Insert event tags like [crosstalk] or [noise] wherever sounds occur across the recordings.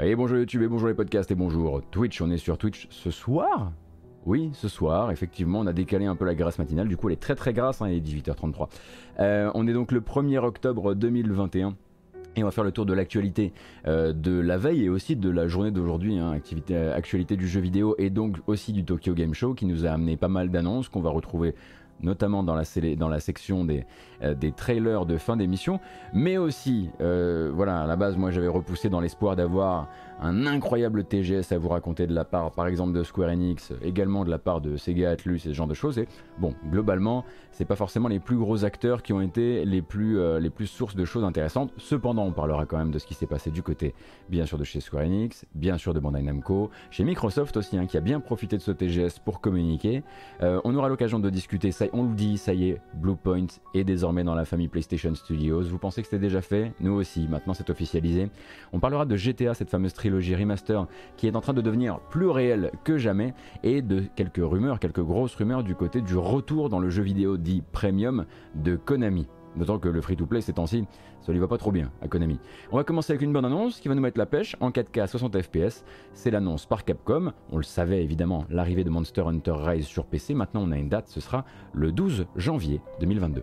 Et bonjour YouTube, et bonjour les podcasts, et bonjour Twitch. On est sur Twitch ce soir Oui, ce soir, effectivement, on a décalé un peu la grâce matinale, du coup elle est très très grasse, hein, il est 18h33. Euh, on est donc le 1er octobre 2021. Et on va faire le tour de l'actualité euh, de la veille et aussi de la journée d'aujourd'hui, hein, activité, actualité du jeu vidéo et donc aussi du Tokyo Game Show qui nous a amené pas mal d'annonces qu'on va retrouver notamment dans la, section des, euh, des trailers de fin d'émission, mais aussi, euh, voilà, à la base, moi j'avais repoussé dans l'espoir d'avoir un incroyable TGS à vous raconter de la part, par exemple, de Square Enix, également de la part de Sega Atlus et ce genre de choses. Et bon, globalement, c'est pas forcément les plus gros acteurs qui ont été les plus, euh, sources de choses intéressantes. Cependant, on parlera quand même de ce qui s'est passé du côté, bien sûr, de chez Square Enix, bien sûr de Bandai Namco, chez Microsoft aussi, hein, qui a bien profité de ce TGS pour communiquer. on aura l'occasion de discuter, ça, on le dit, ça y est, Bluepoint est désormais dans la famille PlayStation Studios. Vous pensez que c'était déjà fait? Nous aussi, maintenant c'est officialisé. On parlera de GTA, cette fameuse trilogie remaster qui est en train de devenir plus réelle que jamais, et de quelques rumeurs, quelques grosses rumeurs du côté du retour dans le jeu vidéo dit premium de Konami. D'autant que le free-to-play ces temps-ci, ça lui va pas trop bien à Konami. On va commencer avec une bonne annonce qui va nous mettre la pêche en 4K à 60 FPS. C'est l'annonce par Capcom. On le savait évidemment, l'arrivée de Monster Hunter Rise sur PC. Maintenant on a une date, ce sera le 12 janvier 2022.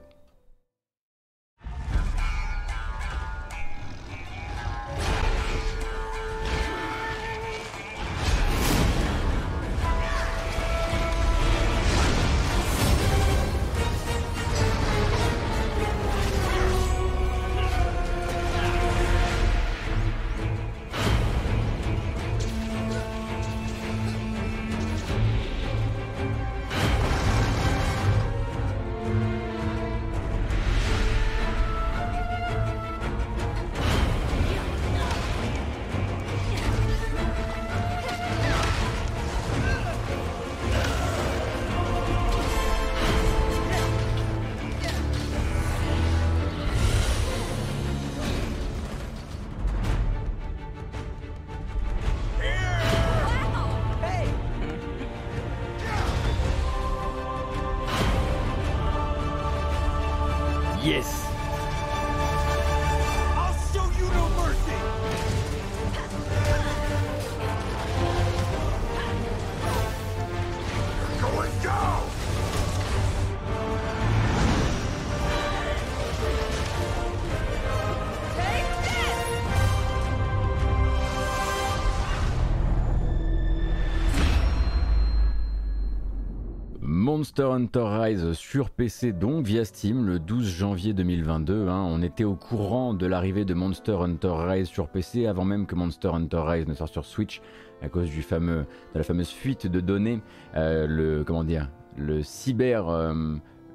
Monster Hunter Rise sur PC donc via Steam le 12 janvier 2022. Hein. On était au courant de l'arrivée de Monster Hunter Rise sur PC avant même que Monster Hunter Rise ne sorte sur Switch à cause du fameux, de la fameuse fuite de données, euh, le comment dire, le cyber euh,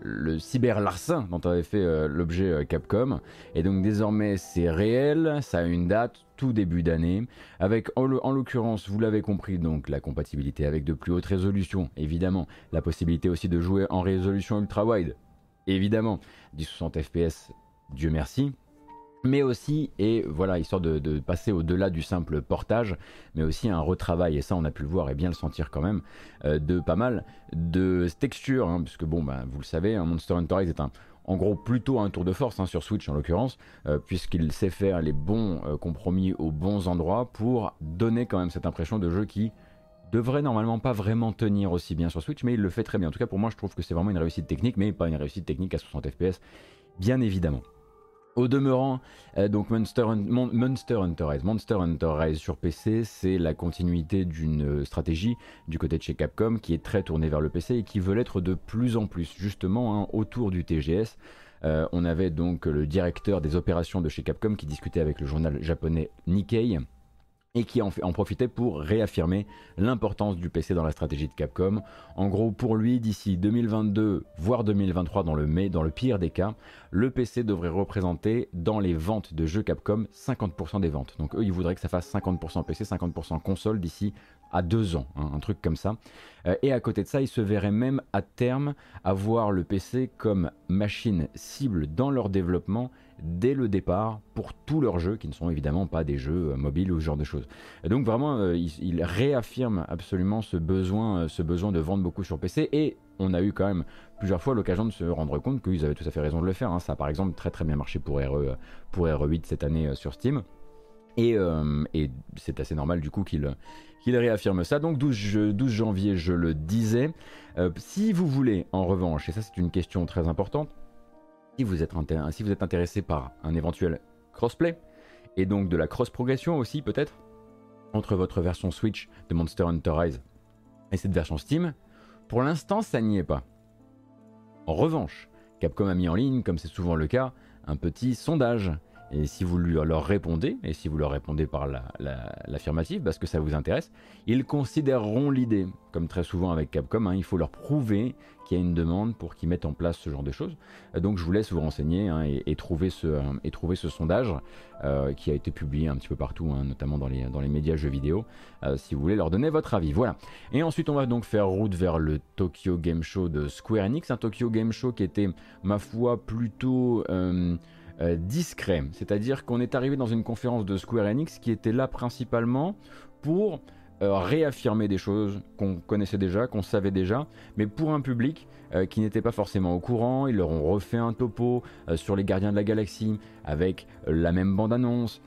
le cyber larcin dont avait fait euh, l'objet euh, Capcom. Et donc désormais c'est réel, ça a une date, tout début d'année, avec en l'occurrence, vous l'avez compris, donc la compatibilité avec de plus hautes résolutions, évidemment, la possibilité aussi de jouer en résolution ultra wide, évidemment, du 60 fps, Dieu merci, mais aussi, et voilà, histoire de, passer au-delà du simple portage, mais aussi un retravail, et ça on a pu le voir et bien le sentir quand même, euh, de pas mal de textures, hein, puisque bon, bah, vous le savez, un Monster Hunter Rise est un, en gros plutôt un tour de force hein, sur Switch en l'occurrence, euh, puisqu'il sait faire les bons euh, compromis aux bons endroits pour donner quand même cette impression de jeu qui devrait normalement pas vraiment tenir aussi bien sur Switch, mais il le fait très bien. En tout cas pour moi je trouve que c'est vraiment une réussite technique, mais pas une réussite technique à 60 fps, bien évidemment. Au demeurant, euh, donc Monster, Monster, Hunter Rise, sur PC, c'est la continuité d'une euh, stratégie du côté de chez Capcom qui est très tournée vers le PC et qui veut l'être de plus en plus, justement hein, autour du TGS. Euh, on avait donc le directeur des opérations de chez Capcom qui discutait avec le journal japonais Nikkei et qui en, profitait pour réaffirmer l'importance du PC dans la stratégie de Capcom. En gros, pour lui, d'ici 2022, voire 2023 dans le, mai, dans le pire des cas, le PC devrait représenter dans les ventes de jeux Capcom 50% des ventes. Donc eux, ils voudraient que ça fasse 50% PC, 50% console d'ici à deux ans, hein, un truc comme ça. Euh, et à côté de ça, ils se verraient même à terme avoir le PC comme machine cible dans leur développement dès le départ pour tous leurs jeux qui ne sont évidemment pas des jeux euh, mobiles ou ce genre de choses. Donc vraiment, euh, il, réaffirme absolument ce besoin, euh, ce besoin de vendre beaucoup sur PC et on a eu quand même plusieurs fois l'occasion de se rendre compte qu'ils avaient tout à fait raison de le faire. Hein. Ça a par exemple très très bien marché pour, RE, pour RE8 cette année sur Steam. Et, c'est assez normal du coup qu'il réaffirme ça. Donc 12, 12, janvier, je le disais. si vous voulez, en revanche, et ça c'est une question très importante, si vous êtes, intéressé par un éventuel crossplay, et donc de la cross-progression aussi peut-être, entre votre version Switch de Monster Hunter Rise et cette version Steam, pour l'instant ça n'y est pas. En revanche, Capcom a mis en ligne, comme c'est souvent le cas, un petit sondage et si vous leur répondez, et si vous leur répondez par l'affirmative, parce que ça vous intéresse, ils considéreront l'idée. Comme très souvent avec Capcom, hein, il faut leur prouver qu'il y a une demande pour qu'ils mettent en place ce genre de choses. Donc je vous laisse vous renseigner hein, et, trouver ce, et trouver ce sondage euh, qui a été publié un petit peu partout, hein, notamment dans les, dans les médias jeux vidéo, euh, si vous voulez leur donner votre avis. Voilà. Et ensuite on va donc faire route vers le Tokyo Game Show de Square Enix, un Tokyo Game Show qui était, ma foi, plutôt... Euh, discret. C'est-à-dire qu'on est arrivé dans une conférence de Square Enix qui était là principalement pour euh, réaffirmer des choses qu'on connaissait déjà, qu'on savait déjà, mais pour un public euh, qui n'était pas forcément au courant. Ils leur ont refait un topo sur les Gardiens de la Galaxie avec la même bande-annonce.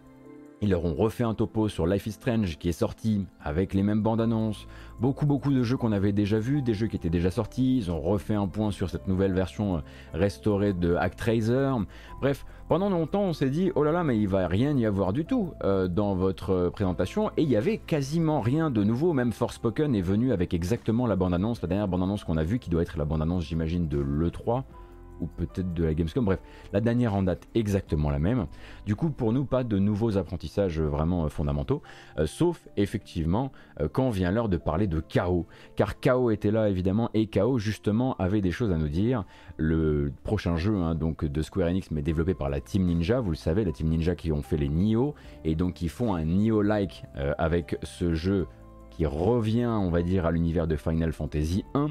Ils leur ont refait un topo sur Life is Strange qui est sorti avec les mêmes bandes annonces. Beaucoup, beaucoup de jeux qu'on avait déjà vus, des jeux qui étaient déjà sortis. Ils ont refait un point sur cette nouvelle version restaurée de Actraiser. Bref, pendant longtemps, on s'est dit, oh là là, mais il va rien y avoir du tout euh, dans votre euh, présentation. Et il y avait quasiment rien de nouveau. Même Forspoken est venu avec exactement la bande-annonce, la dernière bande-annonce qu'on a vue, qui doit être la bande-annonce, j'imagine, de l'E3 ou peut-être de la Gamescom. Bref, la dernière en date exactement la même. Du coup, pour nous, pas de nouveaux apprentissages vraiment euh, fondamentaux, euh, sauf effectivement euh, quand vient l'heure de parler de KO. Car KO était là évidemment et KO justement avait des choses à nous dire. Le prochain jeu hein, donc de Square Enix, mais développé par la Team Ninja, vous le savez, la Team Ninja qui ont fait les Nioh et donc qui font un Nioh-like avec ce jeu qui revient, on va dire, à l'univers de Final Fantasy 1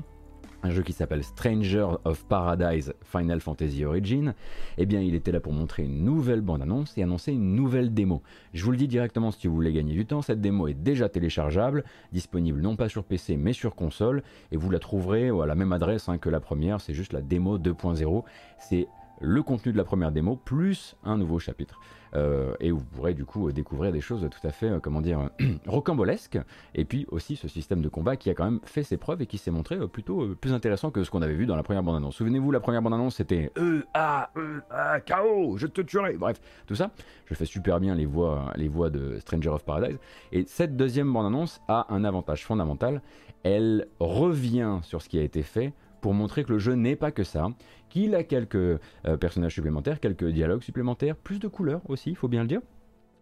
un jeu qui s'appelle Stranger of Paradise Final Fantasy Origin, eh bien il était là pour montrer une nouvelle bande-annonce et annoncer une nouvelle démo. Je vous le dis directement si vous voulez gagner du temps, cette démo est déjà téléchargeable, disponible non pas sur PC mais sur console, et vous la trouverez à la même adresse hein, que la première, c'est juste la démo 2.0. C'est le contenu de la première démo plus un nouveau chapitre. Euh, et vous pourrez du coup découvrir des choses tout à fait, euh, comment dire, [clears throat] rocambolesques. Et puis aussi ce système de combat qui a quand même fait ses preuves et qui s'est montré euh, plutôt plus intéressant que ce qu'on avait vu dans la première bande-annonce. Souvenez-vous, la première bande-annonce c'était E A E A KO, je te tuerai. Bref, tout ça. Je fais super bien les voix, les voix de Stranger of Paradise. Et cette deuxième bande-annonce a un avantage fondamental. Elle revient sur ce qui a été fait pour montrer que le jeu n'est pas que ça, qu'il a quelques euh, personnages supplémentaires, quelques dialogues supplémentaires, plus de couleurs aussi, il faut bien le dire.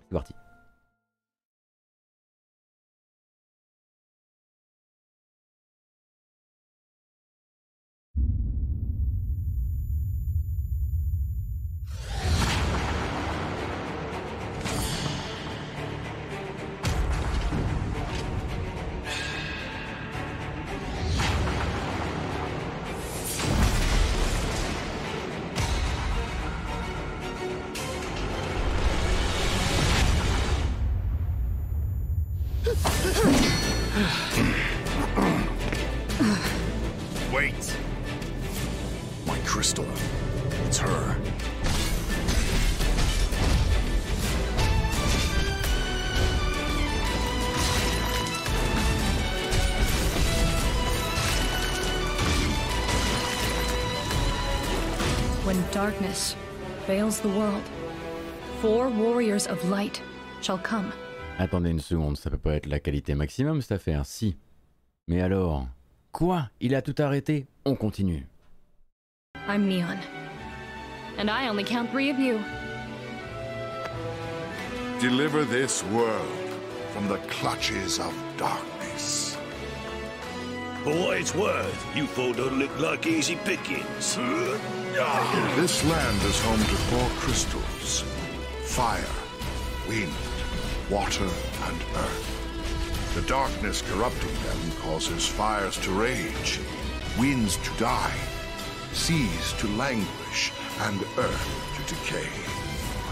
C'est parti. Veils the world, four warriors of light shall come. Attendez une seconde, ça peut pas être la qualité maximum cette affaire, si. Mais alors, quoi Il a tout arrêté On continue. I'm Neon, and I only count three of you. Deliver this world from the clutches of darkness. For what it's worth, you four don't look like easy pickings. This land is home to four crystals. Fire, wind, water, and earth. The darkness corrupting them causes fires to rage, winds to die, seas to languish, and earth to decay.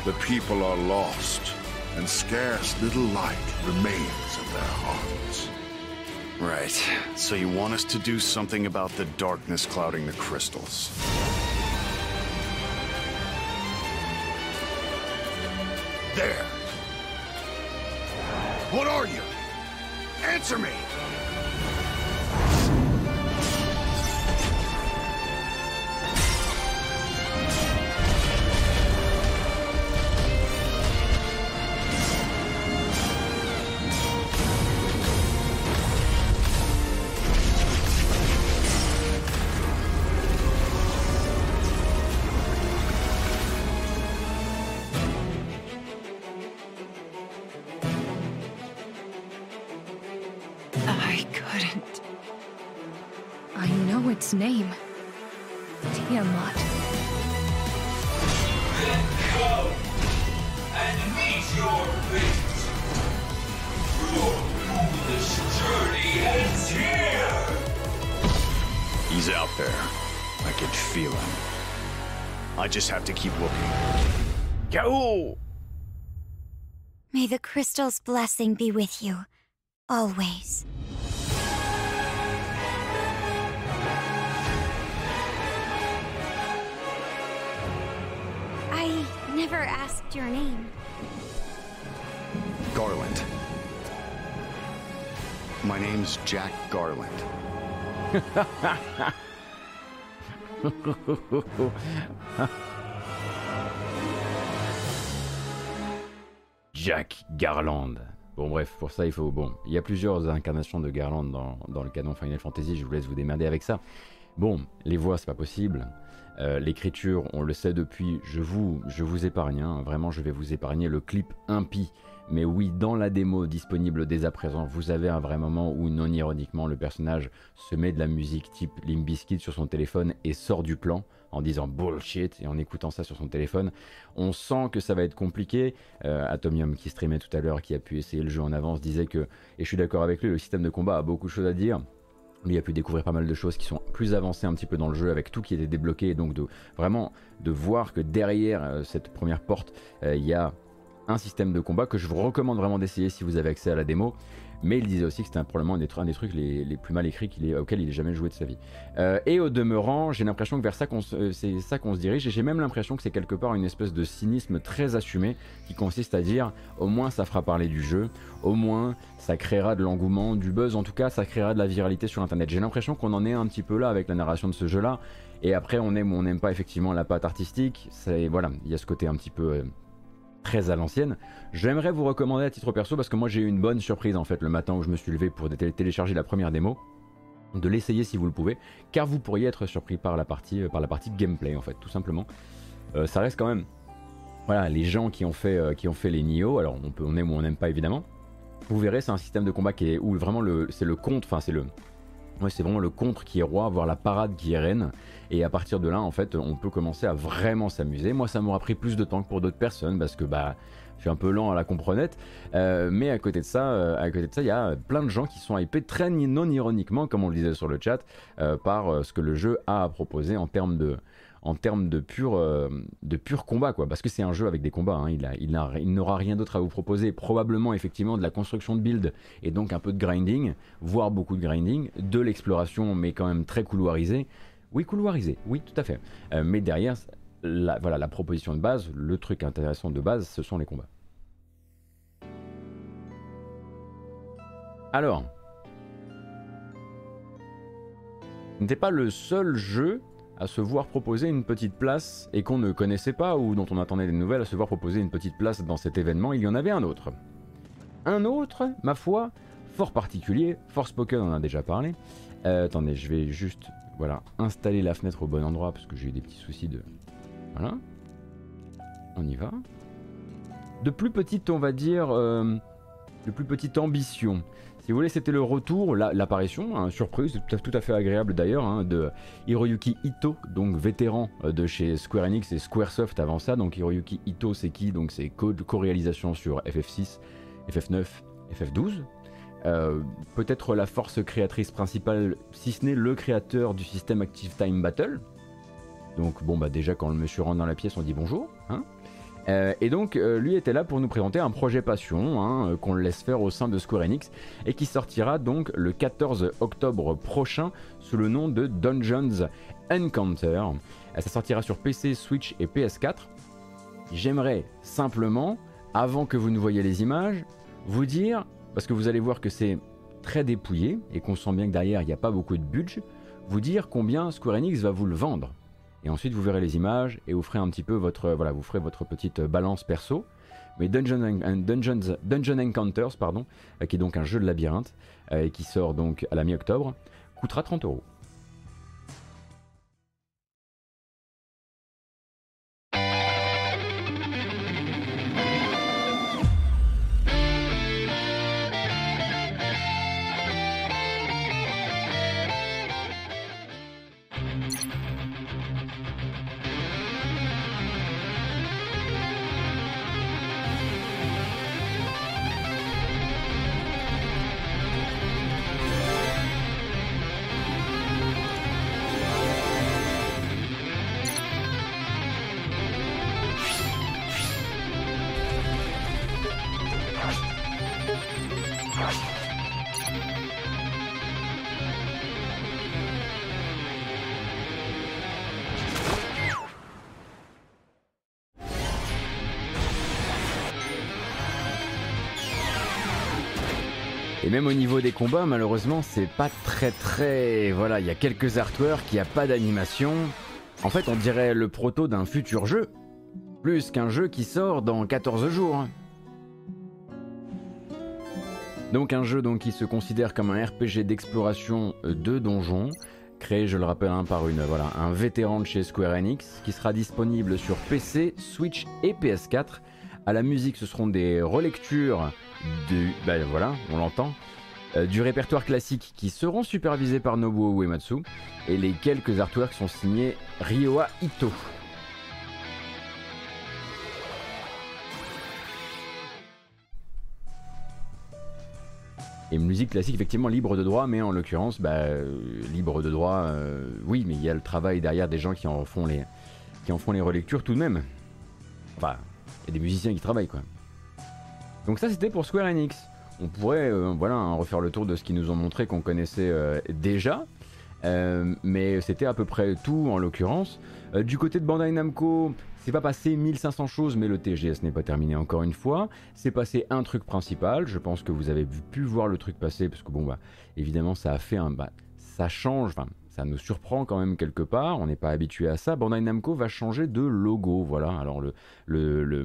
The people are lost, and scarce little light remains in their hearts. Right. So you want us to do something about the darkness clouding the crystals. There. What are you? Answer me! Just have to keep looking. KO May the crystal's blessing be with you. Always. I never asked your name. Garland. My name's Jack Garland. [laughs] [laughs] Jack Garland. Bon bref, pour ça il faut... Bon, il y a plusieurs incarnations de Garland dans, dans le canon Final Fantasy, je vous laisse vous démerder avec ça. Bon, les voix c'est pas possible. Euh, L'écriture, on le sait depuis, je vous, je vous épargne, hein. vraiment je vais vous épargner le clip impie. Mais oui, dans la démo disponible dès à présent, vous avez un vrai moment où non ironiquement le personnage se met de la musique type Limp Bizkit sur son téléphone et sort du plan en disant bullshit et en écoutant ça sur son téléphone. On sent que ça va être compliqué. Euh, Atomium qui streamait tout à l'heure, qui a pu essayer le jeu en avance, disait que, et je suis d'accord avec lui, le système de combat a beaucoup de choses à dire. Lui a pu découvrir pas mal de choses qui sont plus avancées un petit peu dans le jeu avec tout qui était débloqué et donc de vraiment de voir que derrière euh, cette première porte euh, il y a un système de combat que je vous recommande vraiment d'essayer si vous avez accès à la démo. Mais il disait aussi que c'était probablement un des, un des trucs les, plus mal écrits qu'il ait- auxquels il ait jamais joué de sa vie. Euh, et au demeurant, j'ai l'impression que vers ça euh, c'est ça qu'on se dirige, et j'ai même l'impression que c'est quelque part une espèce de cynisme très assumé qui consiste à dire au moins ça fera parler du jeu, au moins ça créera de l'engouement, du buzz, en tout cas ça créera de la viralité sur internet. J'ai l'impression qu'on en est un petit peu là avec la narration de ce jeu-là, et après on aime ou on n'aime pas effectivement la patte artistique, voilà, il y a ce côté un petit peu euh, très à l'ancienne. J'aimerais vous recommander à titre perso parce que moi j'ai eu une bonne surprise en fait le matin où je me suis levé pour télé- télécharger la première démo de l'essayer si vous le pouvez, car vous pourriez être surpris par la partie, euh, par la partie gameplay en fait, tout simplement. Euh, ça reste quand même, voilà, les gens qui ont fait, euh, qui ont fait les Nioh, alors on, peut, on aime ou on n'aime pas évidemment, vous verrez c'est un système de combat qui est, où vraiment le, c'est le contre, enfin c'est le, ouais, c'est vraiment le contre qui est roi, voire la parade qui est reine, et à partir de là en fait on peut commencer à vraiment s'amuser. Moi ça m'aura pris plus de temps que pour d'autres personnes parce que bah je suis un peu lent à la comprenette, euh, mais à côté de ça, euh, à côté de ça, il y a plein de gens qui sont hypés très non ironiquement, comme on le disait sur le chat, euh, par ce que le jeu a à proposer en termes de, en termes de pur, euh, de pur combat, quoi. Parce que c'est un jeu avec des combats. hein. Il, a- il n'a- il n'aura rien d'autre à vous proposer. Probablement effectivement de la construction de build et donc un peu de grinding, voire beaucoup de grinding, de l'exploration, mais quand même très couloirisée. Oui, couloirisé, oui, tout à fait. Euh, mais derrière, voilà, la proposition de base, le truc intéressant de base, ce sont les combats. Alors, ce n'était pas le seul jeu à se voir proposer une petite place et qu'on ne connaissait pas ou dont on attendait des nouvelles à se voir proposer une petite place dans cet événement, il y en avait un autre. Un autre, ma foi, fort particulier, Forspoken en a déjà parlé. Euh, attendez, je vais juste voilà, installer la fenêtre au bon endroit parce que j'ai eu des petits soucis de... Voilà. On y va. De plus petite, on va dire, euh, de plus petite ambition. Si vous voulez, c'était le retour, la- l'apparition, hein, surprise, tout à, fait agréable d'ailleurs, hein, de Hiroyuki Ito, donc vétéran euh, de chez Square Enix et Squaresoft avant ça. Donc Hiroyuki Ito, c'est qui? Donc c'est co- co-réalisation sur FF6, FF9, FF12. Euh, Peut-être la force créatrice principale, si ce n'est le créateur du système Active Time Battle. Donc bon bah déjà quand le monsieur rentre dans la pièce on dit bonjour. Hein Euh, et donc euh, lui était là pour nous présenter un projet passion hein, euh, qu'on laisse faire au sein de Square Enix et qui sortira donc le 14 octobre prochain sous le nom de Dungeons Encounter. Ça sortira sur PC, Switch et PS4. J'aimerais simplement, avant que vous ne voyez les images, vous dire parce que vous allez voir que c'est très dépouillé et qu'on sent bien que derrière il n'y a pas beaucoup de budget, vous dire combien Square Enix va vous le vendre. Et ensuite vous verrez les images et vous ferez un petit peu votre voilà, vous ferez votre petite balance perso. Mais Dungeon, Dungeon Encounters, euh, qui est donc un jeu de labyrinthe euh, et qui sort donc à la mi-octobre, coûtera 30 euros. Même au niveau des combats, malheureusement, c'est pas très très. Voilà, il y a quelques artworks, il n'y a pas d'animation. En fait, on dirait le proto d'un futur jeu. Plus qu'un jeu qui sort dans 14 jours. Donc un jeu donc, qui se considère comme un RPG d'exploration de donjons, créé, je le rappelle, hein, par voilà, un vétéran de chez Square Enix, qui sera disponible sur PC, Switch et PS4. À la musique, ce seront des relectures du, ben voilà, on l'entend, euh, du répertoire classique qui seront supervisés par Nobuo Uematsu et les quelques artworks sont signés Ryoa Ito. Et musique classique effectivement libre de droit, mais en l'occurrence, bah, euh, libre de droit, euh, oui, mais il y a le travail derrière des gens qui en font les, qui en font les relectures tout de même. Enfin, y a des musiciens qui travaillent quoi. Donc ça c'était pour Square Enix. On pourrait euh, voilà, hein, refaire le tour de ce qu'ils nous ont montré qu'on connaissait euh, déjà. Euh, mais c'était à peu près tout en l'occurrence. du côté de Bandai Namco, c'est pas passé 1500 choses, mais le TGS n'est pas terminé encore une fois. C'est passé un truc principal. Je pense que vous avez pu voir le truc passer, parce que bon, bah, évidemment, ça a fait un. Bah, ça change, ça nous surprend quand même quelque part. On n'est pas habitué à ça. Bandai Namco va changer de logo. Voilà. Alors, le, le,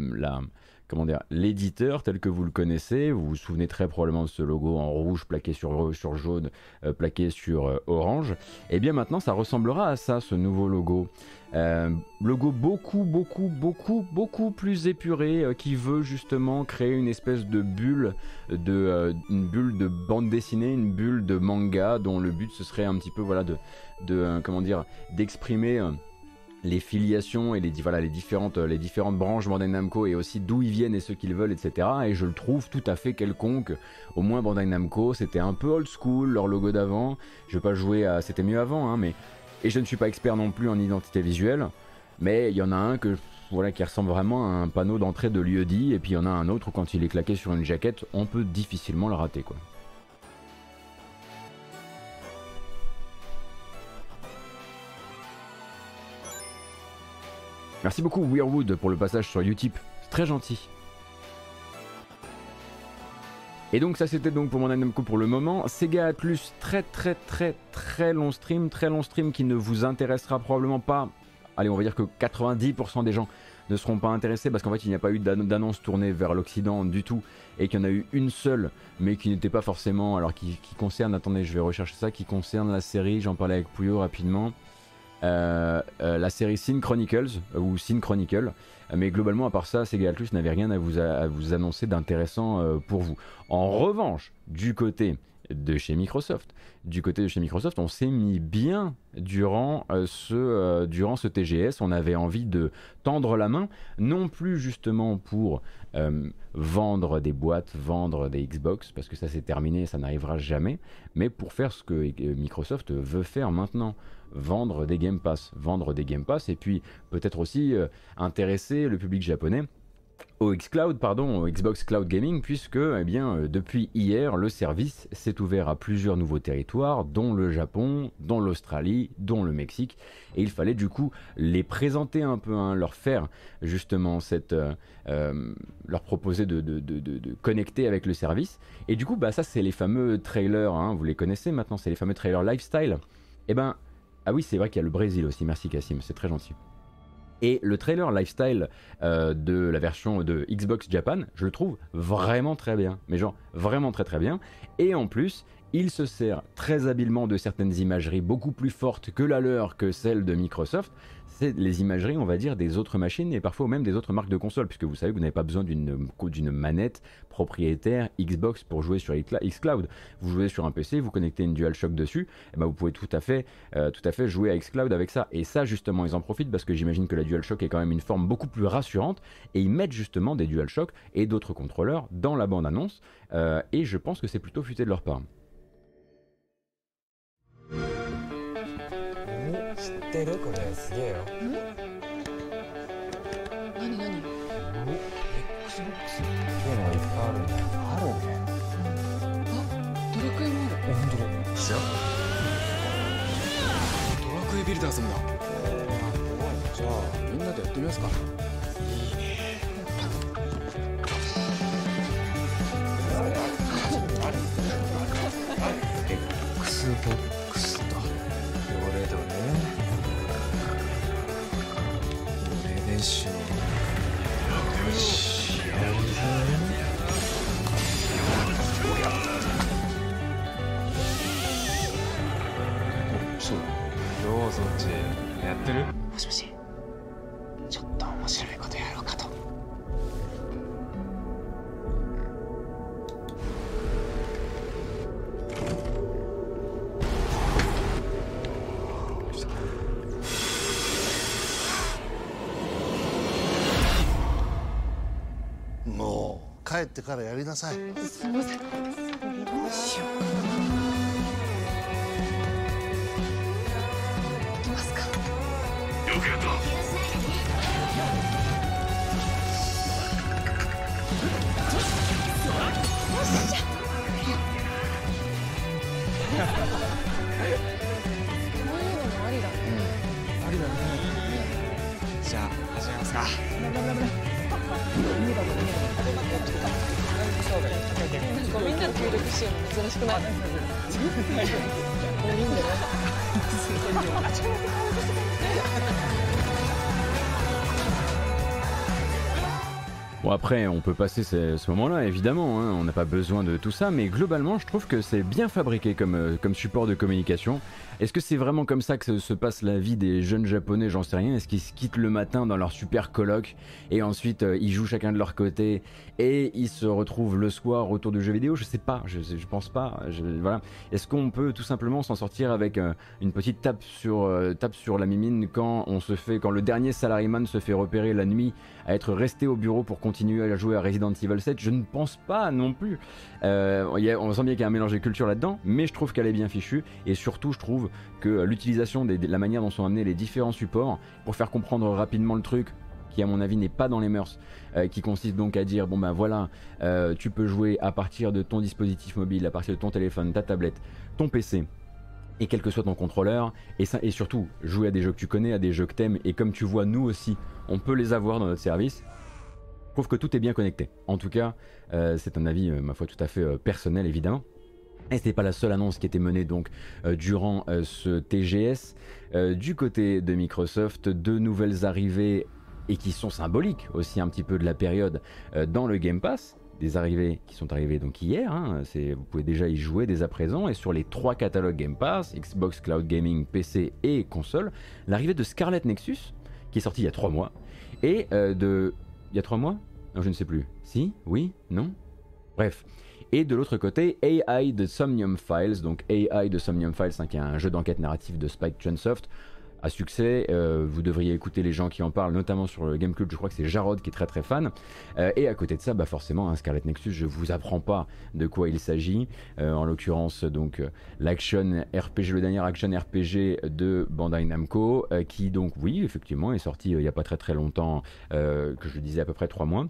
comment dire, l'éditeur tel que vous le connaissez. Vous vous souvenez très probablement de ce logo en rouge plaqué sur, sur jaune, euh, plaqué sur euh, orange. Et eh bien maintenant, ça ressemblera à ça, ce nouveau logo. Euh, logo beaucoup, beaucoup, beaucoup, beaucoup plus épuré qui veut justement créer une espèce de bulle de, une bulle de bande dessinée, une bulle de manga dont le but ce serait un petit peu voilà de, de comment dire d'exprimer les filiations et les, différentes, branches Bandai Namco et aussi d'où ils viennent et ce qu'ils veulent, etc. Et je le trouve tout à fait quelconque. Au moins Bandai Namco, c'était un peu old school, leur logo d'avant. Je vais pas jouer à... C'était mieux avant, hein, mais... Et je ne suis pas expert non plus en identité visuelle, mais il y en a un que voilà, qui ressemble vraiment à un panneau d'entrée de lieu dit, et puis il y en a un autre quand il est claqué sur une jaquette, on peut difficilement le rater. quoi. Merci beaucoup Weirwood pour le passage sur Utip, c'est très gentil. Et donc ça c'était donc pour mon Namco pour le moment. Sega Atlus, très très très très long stream, très long stream qui ne vous intéressera probablement pas. Allez, on va dire que 90% des gens ne seront pas intéressés parce qu'en fait il n'y a pas eu d'annonce tournée vers l'Occident du tout et qu'il y en a eu une seule mais qui n'était pas forcément, alors qui, qui, concerne, attendez je vais rechercher ça, qui concerne la série, j'en parlais avec Pouillot rapidement. Euh, euh, la série Sin Chronicles euh, ou Sin Chronicle. Mais globalement, à part ça, Sega Atlus n'avait rien à vous, à vous annoncer d'intéressant pour vous. En revanche, du côté de chez Microsoft. Du côté de chez Microsoft, on s'est mis bien durant, ce, durant ce TGS. On avait envie de tendre la main, non plus justement pour vendre des boîtes, vendre des Xbox, parce que ça c'est terminé, ça n'arrivera jamais, mais pour faire ce que Microsoft veut faire maintenant vendre des Game Pass, vendre des Game Pass et puis peut-être aussi euh, intéresser le public japonais au Xbox Cloud Gaming, puisque eh bien, euh, depuis hier, le service s'est ouvert à plusieurs nouveaux territoires, dont le Japon, dont l'Australie, dont le Mexique, et il fallait du coup les présenter un peu, hein, leur faire justement cette, euh, euh, leur proposer de, de, de, de, connecter avec le service. Et du coup, bah ça c'est les fameux trailers, hein, vous les connaissez maintenant, c'est les fameux trailers lifestyle. Et eh ben, ah oui, c'est vrai qu'il y a le Brésil aussi. Merci Cassim, c'est très gentil. Et le trailer lifestyle euh, de la version de Xbox Japan, je le trouve vraiment très bien. Mais genre vraiment très très bien. Et en plus, il se sert très habilement de certaines imageries beaucoup plus fortes que la leur, que celle de Microsoft, c'est les imageries, on va dire, des autres machines et parfois même des autres marques de consoles, puisque vous savez que vous n'avez pas besoin d'une manette propriétaire Xbox pour jouer sur xCloud. Vous jouez sur un PC, vous connectez une DualShock dessus, et eh ben vous pouvez tout à, fait, euh, à fait jouer à xCloud avec ça. Et ça, justement, ils en profitent parce que j'imagine que la DualShock est quand même une forme beaucoup plus rassurante, et ils mettent justement des DualShock et d'autres contrôleurs dans la bande-annonce, euh, et je pense que c'est plutôt futé de leur part. 知ってる？これすげえよ。何何？XBOX っていうのがいっぱいあるんだあるね。あドラクエもある。え本当だしよドラクエビルダーズもだ。じゃあみんなでやってみますか。いいね。[laughs] XBOX とどれどれ練習よしやるぞそうどうぞっちやってる？もしもし。帰ってからやりなさい。すみません。どうしよう楽しくない。いいんだよ Bon après, on peut passer ce, moment-là, évidemment, hein, on n'a pas besoin de tout ça, mais globalement, je trouve que c'est bien fabriqué comme, euh, comme support de communication. Est-ce que c'est vraiment comme ça que se passe la vie des jeunes japonais? J'en sais rien. Est-ce qu'ils se quittent le matin dans leur super colloque et ensuite euh, ils jouent chacun de leur côté et ils se retrouvent le soir autour du jeu vidéo? Je sais pas, je, je pense pas. voilà. Est-ce qu'on peut tout simplement s'en sortir avec euh, une petite tape sur, tape sur la mimine quand on se fait, quand le dernier salaryman se fait repérer la nuit à être resté au bureau pour continuer à jouer à Resident Evil 7 Je ne pense pas non plus. Euh, on sent bien qu'il y a un mélange de culture là-dedans, mais je trouve qu'elle est bien fichue et surtout je trouve que l'utilisation de la manière dont sont amenés les différents supports pour faire comprendre rapidement le truc qui à mon avis n'est pas dans les mœurs, euh, qui consiste donc à dire bon ben voilà, euh, tu peux jouer à partir de ton dispositif mobile, à partir de ton téléphone, ta tablette, ton PC, et quel que soit ton contrôleur, et, et surtout jouer à des jeux que tu connais, à des jeux que t'aimes, et comme tu vois, nous aussi, on peut les avoir dans notre service. Que tout est bien connecté. En tout cas, euh, c'est un avis, euh, ma foi, tout à fait euh, personnel, évidemment. Et ce n'est pas la seule annonce qui était menée donc durant ce TGS. du côté de Microsoft, deux nouvelles arrivées et qui sont symboliques aussi un petit peu de la période dans le Game Pass des arrivées qui sont arrivées donc hier. Hein, vous pouvez déjà y jouer dès à présent. Et sur les trois catalogues Game Pass, Xbox Cloud Gaming, PC et console, l'arrivée de Scarlet Nexus, qui est sorti il y a trois mois, et de... Il y a trois mois? Non, je ne sais plus. Si? Oui? Non? Bref. Et de l'autre côté, AI de Somnium Files, donc AI de Somnium Files, hein, qui est un jeu d'enquête narrative de Spike Chunsoft, à succès. Euh, vous devriez écouter les gens qui en parlent, notamment sur le Gamecube. Je crois que c'est Jarod qui est très très fan. Euh, et à côté de ça, bah forcément, hein, Scarlet Nexus, je vous apprends pas de quoi il s'agit. Euh, en l'occurrence, donc l'action RPG, le dernier action RPG de Bandai Namco, qui donc, oui, effectivement, est sorti il y a pas très très longtemps, que je disais à peu près trois mois.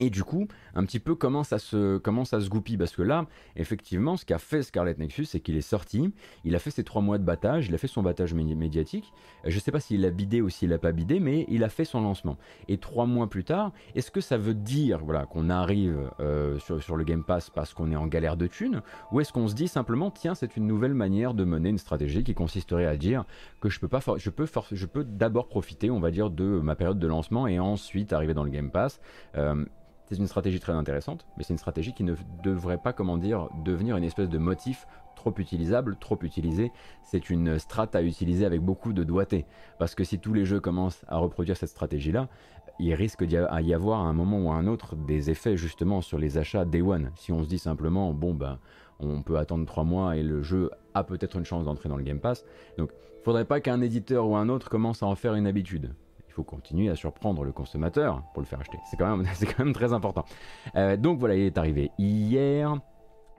Et du coup, un petit peu comment ça se, comment ça se goupille. Parce que là, effectivement, ce qu'a fait Scarlet Nexus, c'est qu'il est sorti, il a fait ses trois mois de battage, il a fait son battage médiatique. Je ne sais pas s'il a bidé ou s'il n'a pas bidé, mais il a fait son lancement. Et trois mois plus tard, est-ce que ça veut dire voilà, qu'on arrive euh, sur, le Game Pass parce qu'on est en galère de thunes? Ou est-ce qu'on se dit simplement, tiens, c'est une nouvelle manière de mener une stratégie qui consisterait à dire que je peux, peux, peux d'abord profiter, on va dire, de ma période de lancement et ensuite arriver dans le Game Pass euh, c'est une stratégie très intéressante, mais c'est une stratégie qui ne devrait pas, comment dire, devenir une espèce de motif trop utilisable, trop utilisé. C'est une strate à utiliser avec beaucoup de doigté. Parce que si tous les jeux commencent à reproduire cette stratégie-là, il risque d'y avoir à un moment ou à un autre des effets justement sur les achats Day One. Si on se dit simplement, bon, ben, on peut attendre trois mois et le jeu a peut-être une chance d'entrer dans le Game Pass. Donc, faudrait pas qu'un éditeur ou un autre commence à en faire une habitude il faut continuer à surprendre le consommateur pour le faire acheter. C'est quand même, [laughs] très important. Euh, donc voilà, il est arrivé hier.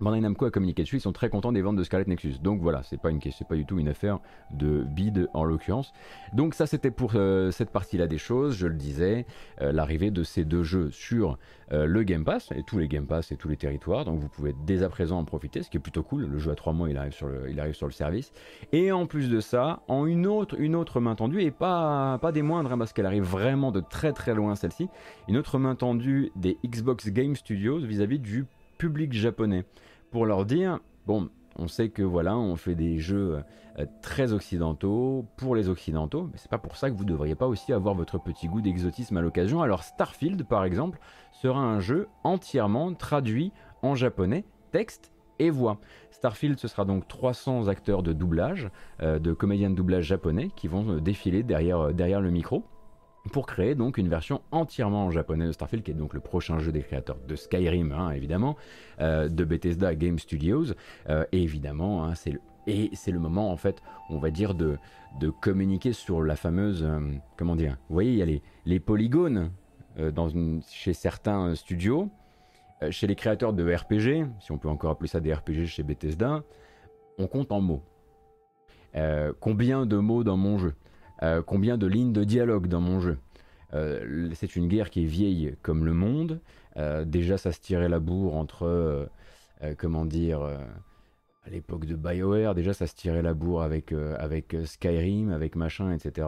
Bandai Namco a communiqué dessus, ils sont très contents des ventes de Scarlet Nexus. Donc voilà, c'est pas, une, pas du tout une affaire de bid en l'occurrence. Donc ça c'était pour euh, cette partie-là des choses, je le disais, euh, l'arrivée de ces deux jeux sur euh, le Game Pass, et tous les Game Pass et tous les territoires, donc vous pouvez dès à présent en profiter, ce qui est plutôt cool, le jeu à 3 mois il arrive sur le, il arrive sur le service. Et en plus de ça, en une autre, une autre main tendue, et pas, pas des moindres, hein, parce qu'elle arrive vraiment de très très loin celle-ci, une autre main tendue des Xbox Game Studios vis-à-vis -vis du public japonais pour leur dire bon, on sait que voilà, on fait des jeux euh, très occidentaux pour les occidentaux, mais c'est pas pour ça que vous devriez pas aussi avoir votre petit goût d'exotisme à l'occasion. Alors Starfield, par exemple, sera un jeu entièrement traduit en japonais, texte et voix. Starfield, ce sera donc 300 acteurs de doublage, euh, de comédiens de doublage japonais qui vont euh, défiler derrière, derrière le micro pour créer donc une version entièrement en japonais de Starfield, qui est donc le prochain jeu des créateurs de Skyrim, hein, évidemment, euh, de Bethesda Game Studios, euh, et évidemment, hein, c'est le, et c'est le moment, en fait, on va dire, de, communiquer sur la fameuse, euh, comment dire, vous voyez, il y a les, polygones chez certains studios, chez les créateurs de RPG, si on peut encore appeler ça des RPG chez Bethesda, on compte en mots. combien de mots dans mon jeu? Combien de lignes de dialogue dans mon jeu. Euh, c'est une guerre qui est vieille comme le monde. Euh, déjà, ça se tirait la bourre entre, comment dire, à l'époque de BioWare, déjà ça se tirait la bourre avec, avec Skyrim, avec machin, etc.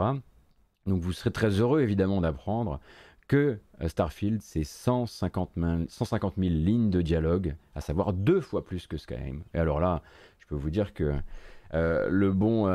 Donc vous serez très heureux évidemment d'apprendre que Starfield, c'est 150 000, 150 000 lignes de dialogue, à savoir deux fois plus que Skyrim. Et alors là, je peux vous dire que le bon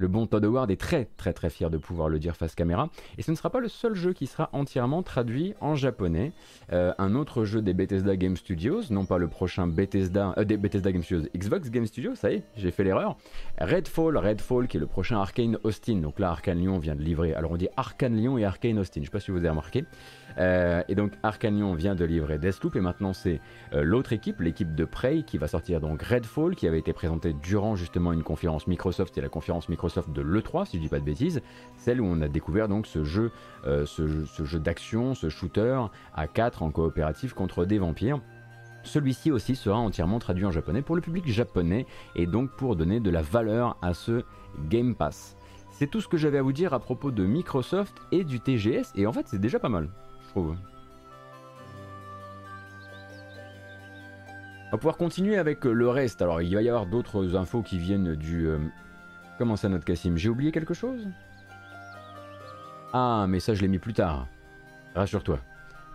le bon Todd Howard est très très très fier de pouvoir le dire face caméra. Et ce ne sera pas le seul jeu qui sera entièrement traduit en japonais. Euh, un autre jeu des Bethesda Game Studios, non pas le prochain Bethesda, euh, des Bethesda Game Studios, Xbox Game Studios, ça y est, j'ai fait l'erreur. Redfall, Redfall qui est le prochain Arkane Austin. Donc là, Arkane Lyon vient de livrer. Alors on dit Arkane Lyon et Arkane Austin. Je sais pas si vous avez remarqué. Euh, et donc Arcanion vient de livrer Deathloop et maintenant c'est euh, l'autre équipe, l'équipe de Prey qui va sortir donc Redfall qui avait été présenté durant justement une conférence Microsoft et la conférence Microsoft de l'E3 si je dis pas de bêtises, celle où on a découvert donc ce jeu, euh, ce, d'action, ce shooter à 4 en coopératif contre des vampires. Celui-ci aussi sera entièrement traduit en japonais pour le public japonais et donc pour donner de la valeur à ce Game Pass. C'est tout ce que j'avais à vous dire à propos de Microsoft et du TGS et en fait c'est déjà pas mal. On va pouvoir continuer avec euh, le reste. Alors, il va y avoir d'autres infos qui viennent du. Euh, comment ça, notre Cassim? J'ai oublié quelque chose? Ah, mais ça, je l'ai mis plus tard. Rassure-toi.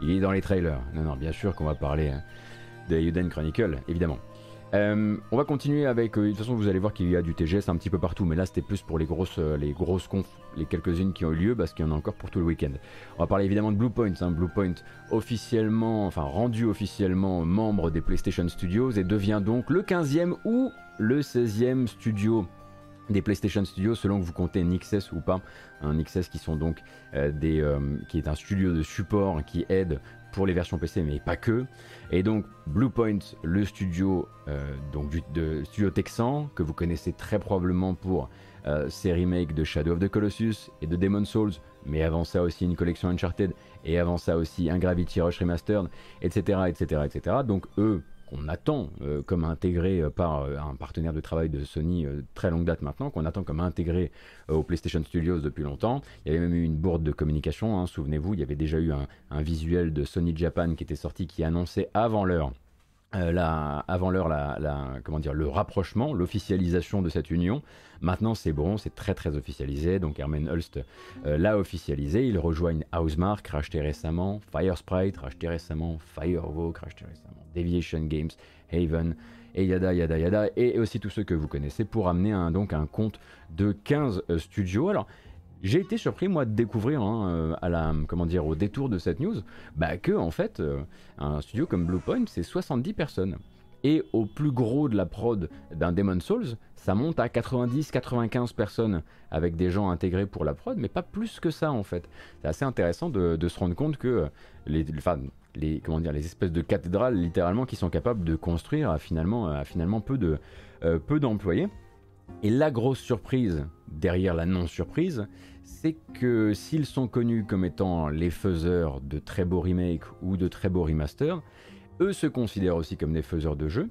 Il est dans les trailers. Non, non, bien sûr qu'on va parler hein, de Yuden Chronicle, évidemment. Euh, on va continuer avec. de toute façon, vous allez voir qu'il y a du TGS un petit peu partout, mais là, c'était plus pour les grosses, les grosses confs les quelques-unes qui ont eu lieu parce qu'il y en a encore pour tout le week-end. On va parler évidemment de Bluepoint, hein. Bluepoint officiellement, enfin rendu officiellement membre des PlayStation Studios et devient donc le 15e ou le 16e studio des PlayStation Studios selon que vous comptez Nixes ou pas. Un Nixes qui sont donc euh, des, euh, qui est un studio de support qui aide pour les versions PC mais pas que. Et donc Bluepoint, le studio euh, donc du, de studio texan que vous connaissez très probablement pour euh, ces remakes de Shadow of the Colossus et de Demon's Souls, mais avant ça aussi une collection Uncharted, et avant ça aussi un Gravity Rush Remastered, etc. etc., etc. Donc eux qu'on attend euh, comme intégré euh, par euh, un partenaire de travail de Sony très longue date maintenant, qu'on attend comme intégré au PlayStation Studios depuis longtemps. Il y avait même eu une bourde de communication, hein, souvenez-vous, il y avait déjà eu un, visuel de Sony Japan qui était sorti qui annonçait avant l'heure euh, avant l'heure, la, comment dire, le rapprochement, l'officialisation de cette union. Maintenant, c'est bon, c'est très très officialisé. Donc Herman Hulst euh, l'a officialisé. Ils rejoignent Housemark, racheté récemment, Firesprite, racheté récemment, Firewalk, racheté récemment, Deviation Games, Haven, et yada yada yada, et aussi tous ceux que vous connaissez pour amener un, donc un compte de 15 euh, studios. Alors, j'ai été surpris moi de découvrir hein, euh, à la comment dire au détour de cette news bah, que en fait euh, un studio comme Bluepoint c'est 70 personnes. Et au plus gros de la prod d'un Demon Souls ça monte à 90-95 personnes avec des gens intégrés pour la prod mais pas plus que ça en fait. C'est assez intéressant de, se rendre compte que euh, les, les, comment dire, les espèces de cathédrales littéralement qui sont capables de construire à finalement, finalement peu de peu d'employés et la grosse surprise derrière la non-surprise, c'est que s'ils sont connus comme étant les faiseurs de très beaux remakes ou de très beaux remasters, eux se considèrent aussi comme des faiseurs de jeux.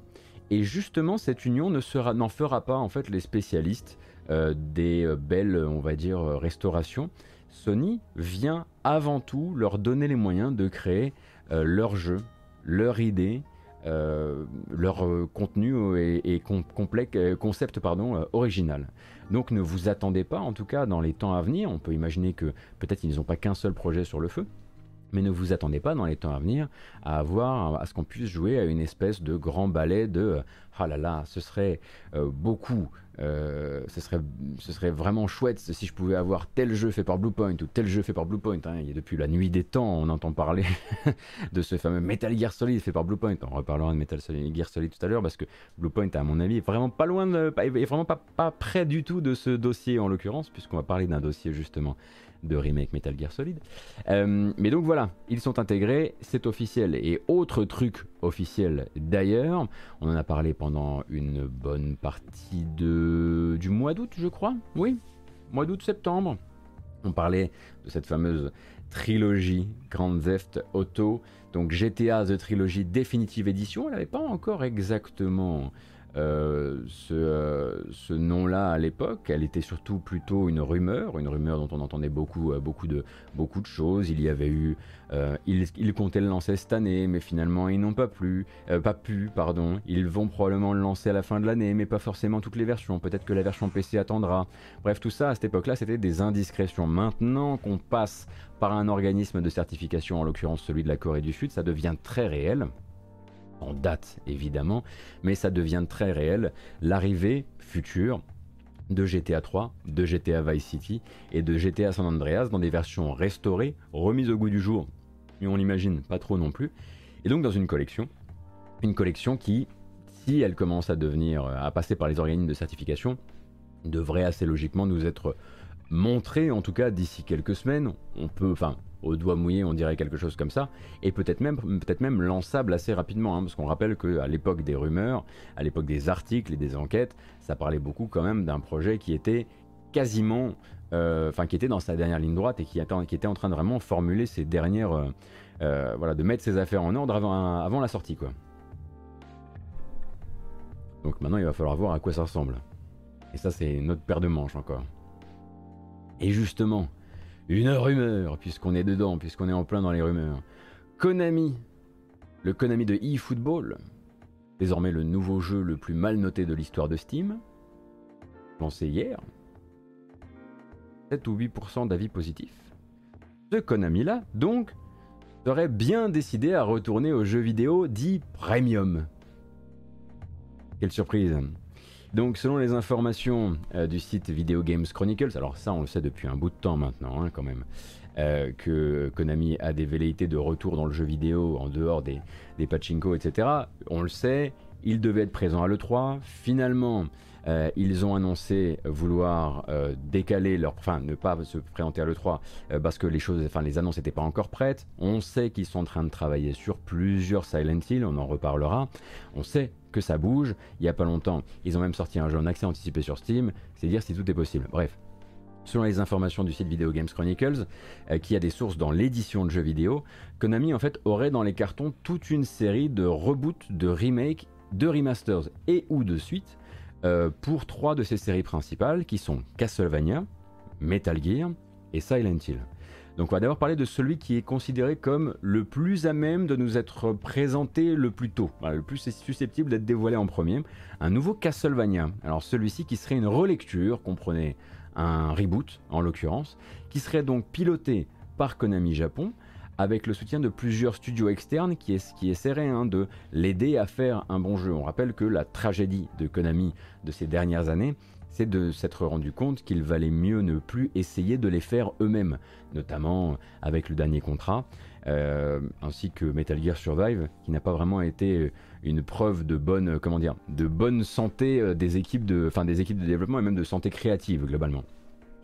Et justement, cette union ne sera, n'en fera pas en fait les spécialistes euh, des euh, belles, on va dire, euh, restaurations. Sony vient avant tout leur donner les moyens de créer leur jeu, leur idée, euh, leur euh, contenu et, complexe, euh, concept pardon, original. Donc ne vous attendez pas, en tout cas dans les temps à venir, on peut imaginer que peut-être ils n'ont pas qu'un seul projet sur le feu, mais ne vous attendez pas dans les temps à venir à avoir à ce qu'on puisse jouer à une espèce de grand ballet de ah là là, ce serait beaucoup euh, ce, serait, vraiment chouette si je pouvais avoir tel jeu fait par Bluepoint ou tel jeu fait par Bluepoint. Hein. A depuis la nuit des temps, on entend parler [laughs] de ce fameux Metal Gear Solid fait par Bluepoint. On reparlera de Metal Gear Solid tout à l'heure parce que Bluepoint, à mon avis, est vraiment pas loin, de, vraiment pas près du tout de ce dossier en l'occurrence, puisqu'on va parler d'un dossier justement de remake Metal Gear Solid. Euh, mais donc voilà, ils sont intégrés, c'est officiel. Et autre truc officiel d'ailleurs, on en a parlé pendant une bonne partie de... du mois d'août, je crois. Oui, mois d'août-septembre. On parlait de cette fameuse trilogie Grand Theft Auto, donc GTA The Trilogy Definitive Edition. Elle n'avait pas encore exactement euh, euh, ce, nom-là à l'époque. Elle était surtout plutôt une rumeur, une rumeur dont on entendait beaucoup, euh, beaucoup, de, beaucoup de choses. Il y avait eu, ils, comptaient le lancer cette année, mais finalement ils n'ont pas pas pu, pardon. Ils vont probablement le lancer à la fin de l'année, mais pas forcément toutes les versions. Peut-être que la version PC attendra. Bref, tout ça à cette époque-là, c'était des indiscrétions. Maintenant qu'on passe par un organisme de certification, en l'occurrence celui de la Corée du Sud, ça devient très réel date évidemment, mais ça devient très réel, l'arrivée future de GTA 3, de GTA Vice City et de GTA San Andreas dans des versions restaurées, remises au goût du jour, mais on l'imagine pas trop non plus, et donc dans une collection, une collection qui, si elle commence à devenir, à passer par les organismes de certification, devrait assez logiquement nous être montrée, en tout cas d'ici quelques semaines. On peut, enfin, au doigt mouillé, on dirait quelque chose comme ça, et peut-être même, peut lançable assez rapidement, hein, parce qu'on rappelle qu'à l'époque des rumeurs, à l'époque des articles et des enquêtes, ça parlait beaucoup quand même d'un projet qui était quasiment, euh, enfin qui était dans sa dernière ligne droite et qui, qui, était en train de vraiment formuler ses dernières, euh, euh, voilà, de mettre ses affaires en ordre avant, avant la sortie, quoi. Donc maintenant, il va falloir voir à quoi ça ressemble. Et ça, c'est notre paire de manches encore. Et justement, une rumeur, puisqu'on est dedans, puisqu'on est en plein dans les rumeurs. Konami, le Konami de eFootball, désormais le nouveau jeu le plus mal noté de l'histoire de Steam, lancé hier, 7 ou 8% d'avis positifs. Ce Konami-là, donc, serait bien décidé à retourner au jeu vidéo dit premium. Quelle surprise donc selon les informations euh, du site Video Games Chronicles, alors ça on le sait depuis un bout de temps maintenant hein, quand même, euh, que Konami a des velléités de retour dans le jeu vidéo en dehors des, des pachinko, etc. On le sait, il devait être présent à l'E3. Finalement, euh, ils ont annoncé vouloir décaler leur, enfin ne pas se présenter à l'E3 parce que les choses, les annonces n'étaient pas encore prêtes. On sait qu'ils sont en train de travailler sur plusieurs Silent Hill, on en reparlera. On sait que ça bouge. Il n'y a pas longtemps, ils ont même sorti un jeu en accès anticipé sur Steam. C'est dire si tout est possible. Bref. Selon les informations du site Video Games Chronicles, euh, qui a des sources dans l'édition de jeux vidéo, Konami en fait aurait dans les cartons toute une série de reboots, de remakes, de remasters et ou de suites euh, pour trois de ces séries principales qui sont Castlevania, Metal Gear et Silent Hill. Donc on va d'abord parler de celui qui est considéré comme le plus à même de nous être présenté le plus tôt, le plus susceptible d'être dévoilé en premier, un nouveau Castlevania. Alors celui-ci qui serait une relecture, comprenez un reboot en l'occurrence, qui serait donc piloté par Konami Japon, avec le soutien de plusieurs studios externes qui, qui essaieraient hein, de l'aider à faire un bon jeu. On rappelle que la tragédie de Konami de ces dernières années, c'est de s'être rendu compte qu'il valait mieux ne plus essayer de les faire eux-mêmes, notamment avec le dernier contrat, euh, ainsi que Metal Gear Survive, qui n'a pas vraiment été une preuve de bonne, santé euh, des équipes de développement et même de santé créative globalement.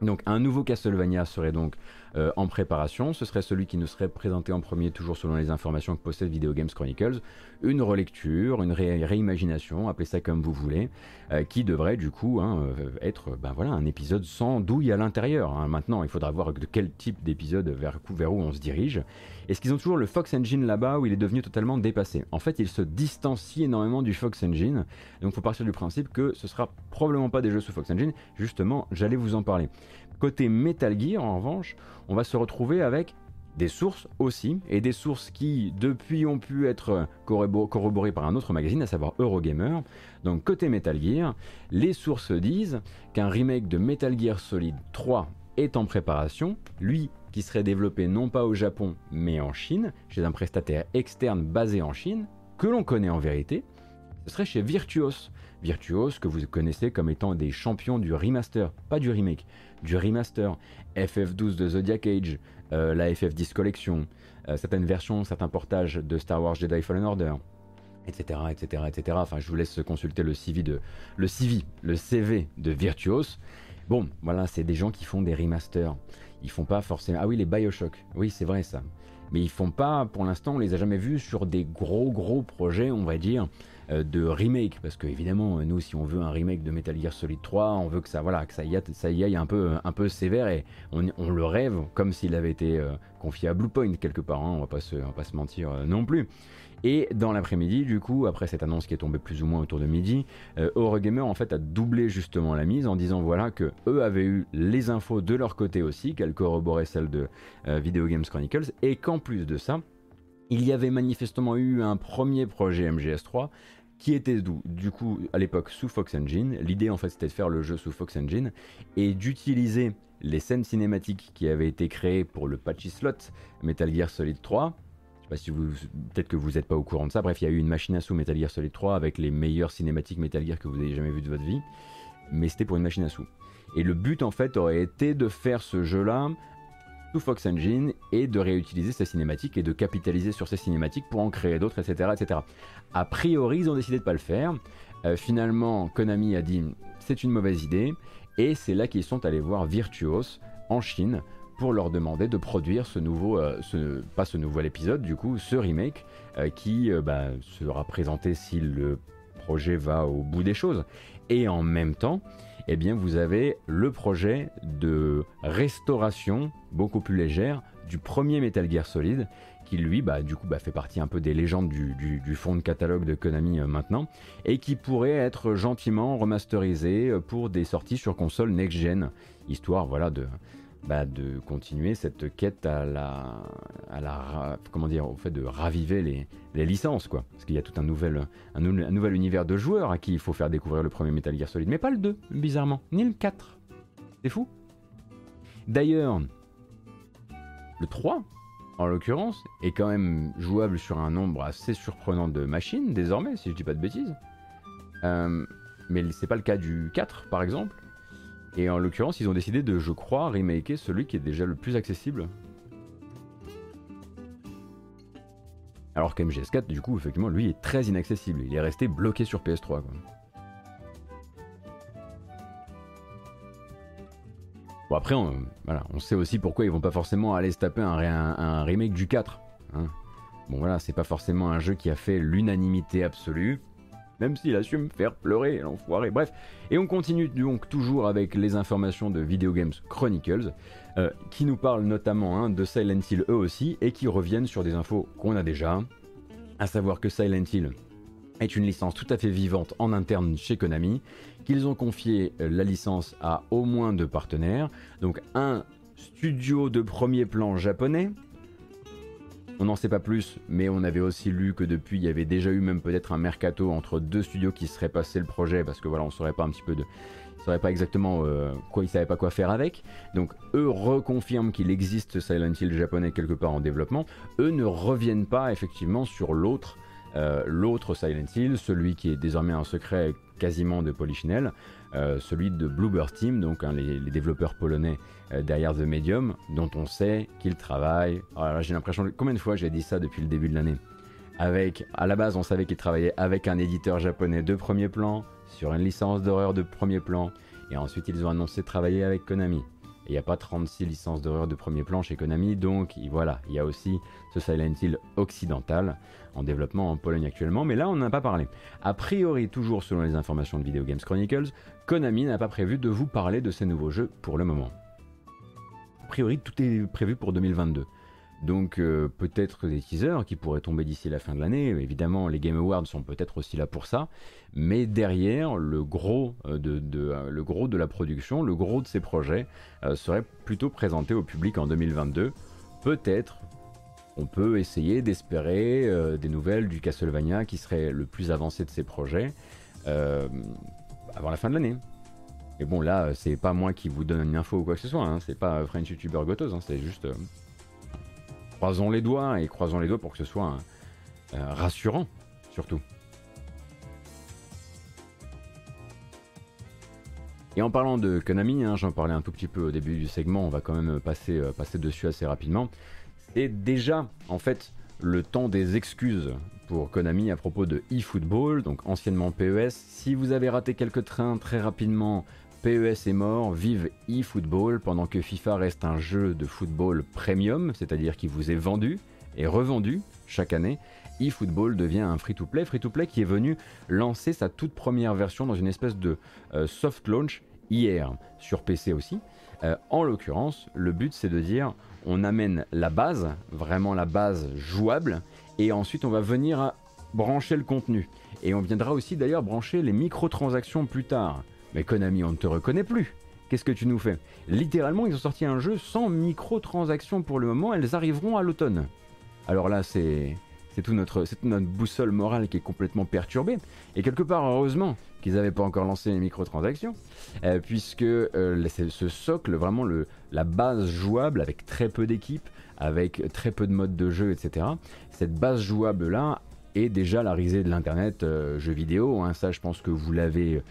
Donc un nouveau Castlevania serait donc euh, en préparation. Ce serait celui qui nous serait présenté en premier, toujours selon les informations que possède Video Games Chronicles. Une relecture, une réimagination, appelez ça comme vous voulez, euh, qui devrait du coup hein, euh, être ben voilà, un épisode sans douille à l'intérieur. Hein. Maintenant, il faudra voir de quel type d'épisode vers, où on se dirige. Est-ce qu'ils ont toujours le Fox Engine là-bas où il est devenu totalement dépassé? En fait, il se distancie énormément du Fox Engine. Donc, il faut partir du principe que ce sera probablement pas des jeux sous Fox Engine. Justement, j'allais vous en parler. Côté Metal Gear, en revanche, on va se retrouver avec des sources aussi, et des sources qui, depuis, ont pu être corroborées par un autre magazine, à savoir Eurogamer. Donc, côté Metal Gear, les sources disent qu'un remake de Metal Gear Solid 3 est en préparation, lui qui serait développé non pas au Japon, mais en Chine, chez un prestataire externe basé en Chine, que l'on connaît en vérité, ce serait chez Virtuos. Virtuos, que vous connaissez comme étant des champions du remaster, pas du remake, du remaster, FF12 de Zodiac Age, euh, la FF10 Collection, euh, certaines versions, certains portages de Star Wars Jedi Fallen Order, etc., etc., etc. Enfin, je vous laisse consulter le CV de le CV, le CV de Virtuos. Bon, voilà, c'est des gens qui font des remasters. Ils font pas forcément. Ah oui, les Bioshock. Oui, c'est vrai ça. Mais ils font pas, pour l'instant, on les a jamais vus sur des gros gros projets, on va dire, de remake, parce que évidemment, nous, si on veut un remake de Metal Gear Solid 3, on veut que ça, voilà, que ça y aille, ça y aille un peu, un peu sévère et on, le rêve comme s'il avait été euh, confié à Bluepoint quelque part. Hein, on va pas se, va pas se mentir euh, non plus. Et dans l'après-midi, du coup, après cette annonce qui est tombée plus ou moins autour de midi, Eurogamer en fait a doublé justement la mise en disant voilà que eux avaient eu les infos de leur côté aussi, qu'elles corroboraient celles de Video Games Chronicles, et qu'en plus de ça, il y avait manifestement eu un premier projet MGS3 qui était du coup à l'époque sous Fox Engine. L'idée en fait c'était de faire le jeu sous Fox Engine et d'utiliser les scènes cinématiques qui avaient été créées pour le patchy slot Metal Gear Solid 3. Je sais pas si vous, peut-être que vous n'êtes pas au courant de ça. Bref, il y a eu une machine à sous Metal Gear Solid 3 avec les meilleures cinématiques Metal Gear que vous ayez jamais vues de votre vie, mais c'était pour une machine à sous. Et le but en fait aurait été de faire ce jeu-là sous Fox Engine et de réutiliser ces cinématiques et de capitaliser sur ces cinématiques pour en créer d'autres, etc., etc. A priori, ils ont décidé de pas le faire. Euh, finalement, Konami a dit c'est une mauvaise idée et c'est là qu'ils sont allés voir Virtuos en Chine pour leur demander de produire ce nouveau, euh, pas ce nouvel épisode du coup, ce remake euh, qui bah, sera présenté si le projet va au bout des choses. Et en même temps, eh bien vous avez le projet de restauration beaucoup plus légère du premier Metal Gear Solid qui lui bah, du coup bah, fait partie un peu des légendes du, fond de catalogue de Konami euh, maintenant et qui pourrait être gentiment remasterisé euh, pour des sorties sur console next-gen histoire voilà de, bah, de continuer cette quête à la, à la, comment dire, au fait de raviver les, licences, quoi. Parce qu'il y a tout un nouvel, un, nouvel univers de joueurs à qui il faut faire découvrir le premier Metal Gear Solid, mais pas le 2, bizarrement, ni le 4. C'est fou. D'ailleurs, le 3, en l'occurrence, est quand même jouable sur un nombre assez surprenant de machines, désormais, si je dis pas de bêtises. Euh, mais c'est pas le cas du 4, par exemple. Et en l'occurrence, ils ont décidé de, je crois, remaker celui qui est déjà le plus accessible. Alors qu'MGS4, du coup, effectivement, lui est très inaccessible. Il est resté bloqué sur PS3. Bon, après, on, sait aussi pourquoi ils vont pas forcément aller se taper un, un, remake du 4. Hein. Bon, voilà, c'est pas forcément un jeu qui a fait l'unanimité absolue. Même s'il a su me faire pleurer, l'enfoiré. Bref, et on continue donc toujours avec les informations de Video Games Chronicles, euh, qui nous parlent notamment hein, de Silent Hill eux aussi, et qui reviennent sur des infos qu'on a déjà, à savoir que Silent Hill est une licence tout à fait vivante en interne chez Konami, qu'ils ont confié euh, la licence à au moins deux partenaires, donc un studio de premier plan japonais, on n'en sait pas plus, mais on avait aussi lu que depuis, il y avait déjà eu même peut-être un mercato entre deux studios qui seraient passés le projet, parce que voilà, on saurait pas un petit peu de, ils sauraient pas exactement euh, quoi, ils savaient pas quoi faire avec. Donc eux reconfirment qu'il existe Silent Hill japonais quelque part en développement. Eux ne reviennent pas effectivement sur l'autre, euh, l'autre Silent Hill, celui qui est désormais un secret quasiment de Polichinelle, euh, celui de Bluebird Team, donc hein, les, développeurs polonais euh, derrière The Medium, dont on sait qu'ils travaillent. Alors j'ai l'impression, combien de fois j'ai dit ça depuis le début de l'année? Avec, à la base, on savait qu'ils travaillaient avec un éditeur japonais de premier plan, sur une licence d'horreur de premier plan, et ensuite ils ont annoncé travailler avec Konami. Il n'y a pas 36 licences d'horreur de premier plan chez Konami, donc voilà, il y a aussi ce Silent Hill occidental en développement en Pologne actuellement, mais là on n'en a pas parlé. A priori, toujours selon les informations de Video Games Chronicles, Konami n'a pas prévu de vous parler de ces nouveaux jeux pour le moment. A priori, tout est prévu pour 2022. Donc euh, peut-être des teasers qui pourraient tomber d'ici la fin de l'année. Évidemment, les Game Awards sont peut-être aussi là pour ça. Mais derrière, le gros, euh, de, euh, de la production, le gros de ces projets serait plutôt présenté au public en 2022. Peut-être on peut essayer d'espérer des nouvelles du Castlevania qui serait le plus avancé de ces projets avant la fin de l'année. Et bon là, c'est pas moi qui vous donne une info ou quoi que ce soit, hein. c'est pas French YouTuber Gotos, hein. c'est juste croisons les doigts et croisons les doigts pour que ce soit euh, rassurant, surtout. Et en parlant de Konami, hein, j'en parlais un tout petit peu au début du segment, on va quand même euh, passer dessus assez rapidement. C'est déjà en fait le temps des excuses pour Konami à propos de eFootball, donc anciennement PES. Si vous avez raté quelques trains très rapidement, PES est mort, vive eFootball, pendant que FIFA reste un jeu de football premium, c'est-à-dire qui vous est vendu et revendu chaque année. eFootball devient un free-to-play, free-to-play qui est venu lancer sa toute première version dans une espèce de euh, soft launch hier, sur PC aussi. Euh, en l'occurrence, le but c'est de dire on amène la base, vraiment la base jouable, et ensuite on va venir brancher le contenu. Et on viendra aussi d'ailleurs brancher les microtransactions plus tard. Mais Konami, on ne te reconnaît plus. Qu'est-ce que tu nous fais? Littéralement, ils ont sorti un jeu sans microtransactions pour le moment, elles arriveront à l'automne. Alors là, c'est c'est notre, notre boussole morale qui est complètement perturbée. Et quelque part, heureusement qu'ils n'avaient pas encore lancé les microtransactions, euh, puisque euh, ce socle, vraiment le, la base jouable avec très peu d'équipes, avec très peu de modes de jeu, etc. Cette base jouable là est déjà la risée de l'internet euh, jeux vidéo. Hein. Ça, je pense que vous l'avez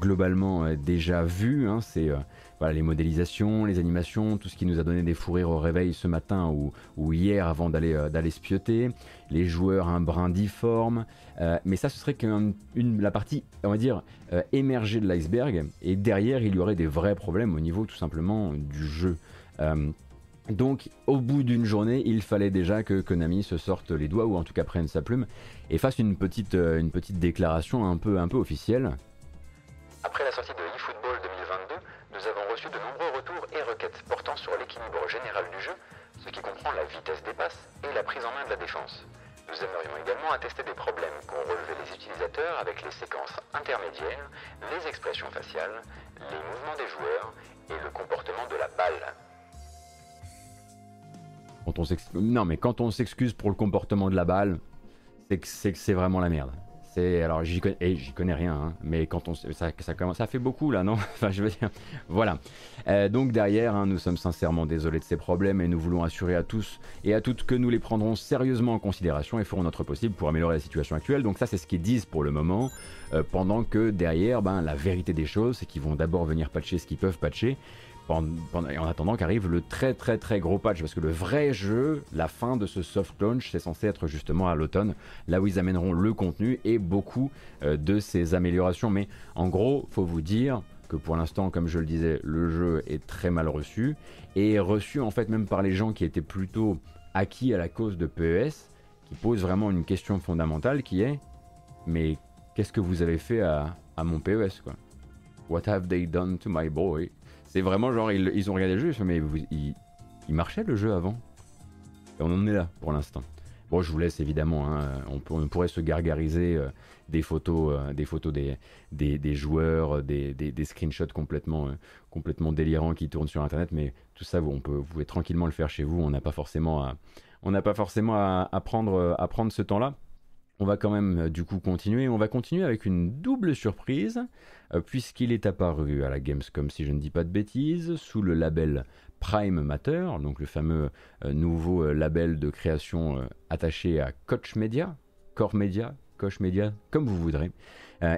globalement euh, déjà vu. Hein, c'est voilà, les modélisations, les animations, tout ce qui nous a donné des fous rires au réveil ce matin ou, hier avant d'aller euh, d'aller spioter, les joueurs un brin difforme, mais ça ce serait qu'une la partie, on va dire, émergée de l'iceberg, et derrière il y aurait des vrais problèmes au niveau tout simplement du jeu. donc au bout d'une journée, il fallait déjà que Konami se sorte les doigts, ou en tout cas prenne sa plume, et fasse une petite, une petite déclaration un peu, un peu officielle. Après la sortie de attester des problèmes qu'ont relevés les utilisateurs avec les séquences intermédiaires, les expressions faciales, les mouvements des joueurs et le comportement de la balle. Quand on non mais quand on s'excuse pour le comportement de la balle, c'est que c'est vraiment la merde alors j'y connais, j'y connais rien, hein, mais quand on ça, ça commence, ça fait beaucoup là, non? [laughs] Enfin, je veux dire, voilà. Euh, donc derrière, hein, nous sommes sincèrement désolés de ces problèmes et nous voulons assurer à tous et à toutes que nous les prendrons sérieusement en considération et ferons notre possible pour améliorer la situation actuelle. Donc ça, c'est ce qu'ils disent pour le moment, euh, pendant que derrière, ben la vérité des choses, c'est qu'ils vont d'abord venir patcher ce qu'ils peuvent patcher en attendant qu'arrive le très très très gros patch, parce que le vrai jeu, la fin de ce soft launch, c'est censé être justement à l'automne, là où ils amèneront le contenu et beaucoup euh, de ces améliorations. Mais en gros, faut vous dire que pour l'instant, comme je le disais, le jeu est très mal reçu et reçu en fait même par les gens qui étaient plutôt acquis à la cause de PES, qui posent vraiment une question fondamentale qui est mais qu'est-ce que vous avez fait à, à mon PES quoi? What have they done to my boy? C'est vraiment genre, ils, ont regardé le jeu, mais vous- il, marchait le jeu avant? Et on en est là pour l'instant. Bon, je vous laisse évidemment, hein, on, pour- on pourrait se gargariser euh, des photos, euh, des, photos des, des, des joueurs, euh, des, screenshots complètement, délirants qui tournent sur Internet, mais tout ça, vous, on peut, pouvez tranquillement le faire chez vous, on n'a pas forcément à, on pas forcément à prendre ce temps-là. On va quand même euh, du coup continuer. On va continuer avec une double surprise, euh, puisqu'il est apparu à la Gamescom, si je ne dis pas de bêtises, sous le label Prime Matter, donc le fameux euh, nouveau label de création attaché à Koch Media, Core Media, Koch Media, comme vous voudrez.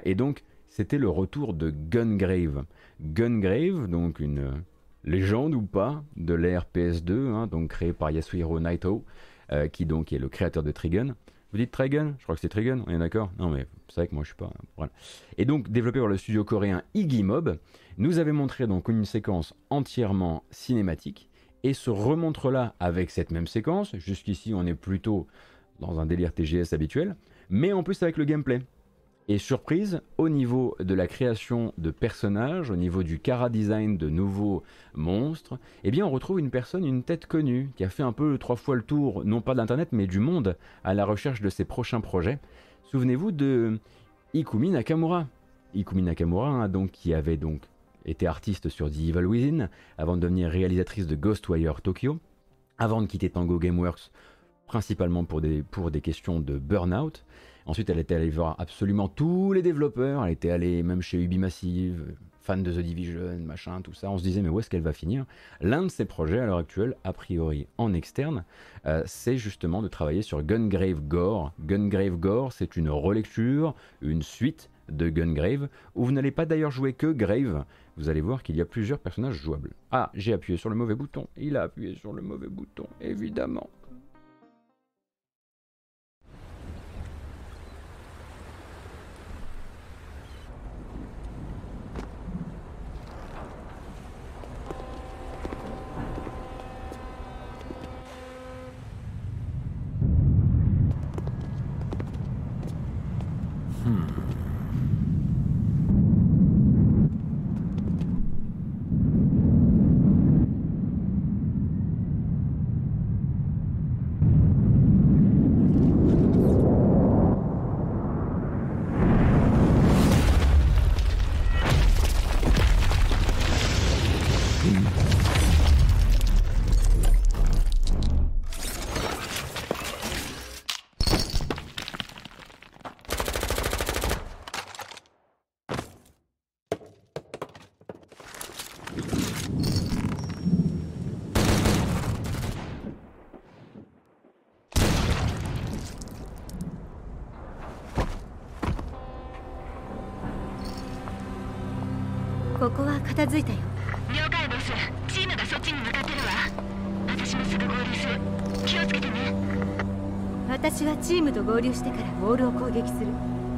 Et donc, c'était le retour de Gungrave. Gungrave, donc une légende ou pas de l'ère PS2, hein, donc créé par Yasuhiro Naito, qui donc est le créateur de Trigun. Vous dites Trigun Je crois que c'est Trigun, on est d'accord? Non mais c'est vrai que moi je suis pas... Voilà. Et donc développé par le studio coréen Iggy Mob, nous avait montré donc une séquence entièrement cinématique, et ce remontre-là avec cette même séquence, jusqu'ici on est plutôt dans un délire TGS habituel, mais en plus avec le gameplay. Et surprise, au niveau de la création de personnages, au niveau du cara design de nouveaux monstres, eh bien on retrouve une personne, une tête connue, qui a fait un peu trois fois le tour, non pas d'internet, mais du monde, à la recherche de ses prochains projets. Souvenez-vous de Ikumi Nakamura. Ikumi Nakamura, hein, donc, qui avait donc été artiste sur The Evil Within, avant de devenir réalisatrice de Ghostwire Tokyo, avant de quitter Tango Gameworks, principalement pour des, pour des questions de burn-out. Ensuite, elle était allée voir absolument tous les développeurs. Elle était allée même chez Ubimassive, fan de The Division, machin, tout ça. On se disait, mais où est-ce qu'elle va finir? L'un de ses projets à l'heure actuelle, a priori en externe, euh, c'est justement de travailler sur Gungrave Gore. Gungrave Gore, c'est une relecture, une suite de Gungrave, où vous n'allez pas d'ailleurs jouer que Grave. Vous allez voir qu'il y a plusieurs personnages jouables. Ah, j'ai appuyé sur le mauvais bouton. Il a appuyé sur le mauvais bouton, évidemment.「ここは片付いたよ。了解ボス。チームがそっちに向かってるわ。私もすぐ合流する。気をつけてね。私はチームと合流してからボールを攻撃する。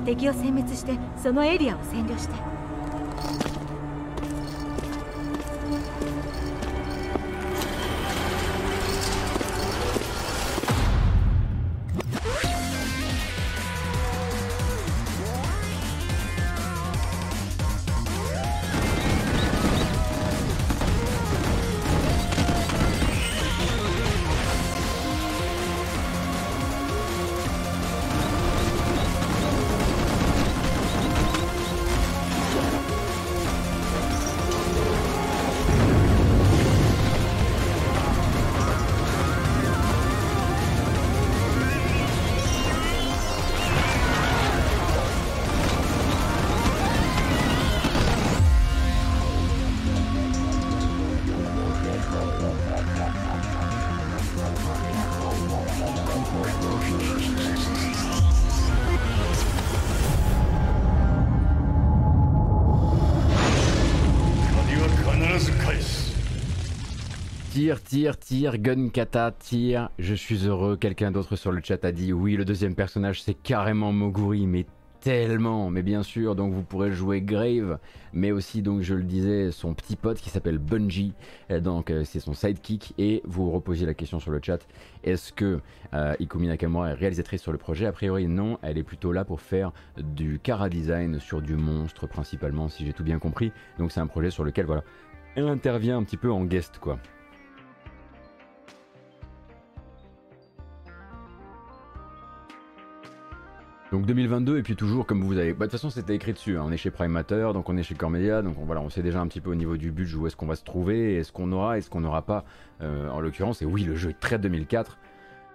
敵を殲滅してそのエリアを占領して Tire, tire, tire, gun kata, tire. Je suis heureux. Quelqu'un d'autre sur le chat a dit oui, le deuxième personnage c'est carrément Moguri, mais tellement, mais bien sûr, donc vous pourrez jouer Grave, mais aussi, donc je le disais, son petit pote qui s'appelle Bungie, donc euh, c'est son sidekick, et vous reposiez la question sur le chat, est-ce que euh, Ikumi Nakamura est réalisatrice sur le projet? A priori non, elle est plutôt là pour faire du cara design sur du monstre principalement, si j'ai tout bien compris, donc c'est un projet sur lequel, voilà, elle intervient un petit peu en guest, quoi. Donc 2022 et puis toujours comme vous avez. Bah, de toute façon c'était écrit dessus. Hein. On est chez Prime Matter, donc on est chez Core Media, donc on, voilà, on sait déjà un petit peu au niveau du budget où est-ce qu'on va se trouver, est-ce qu'on aura, est-ce qu'on n'aura pas. Euh, en l'occurrence, et oui le jeu est très 2004.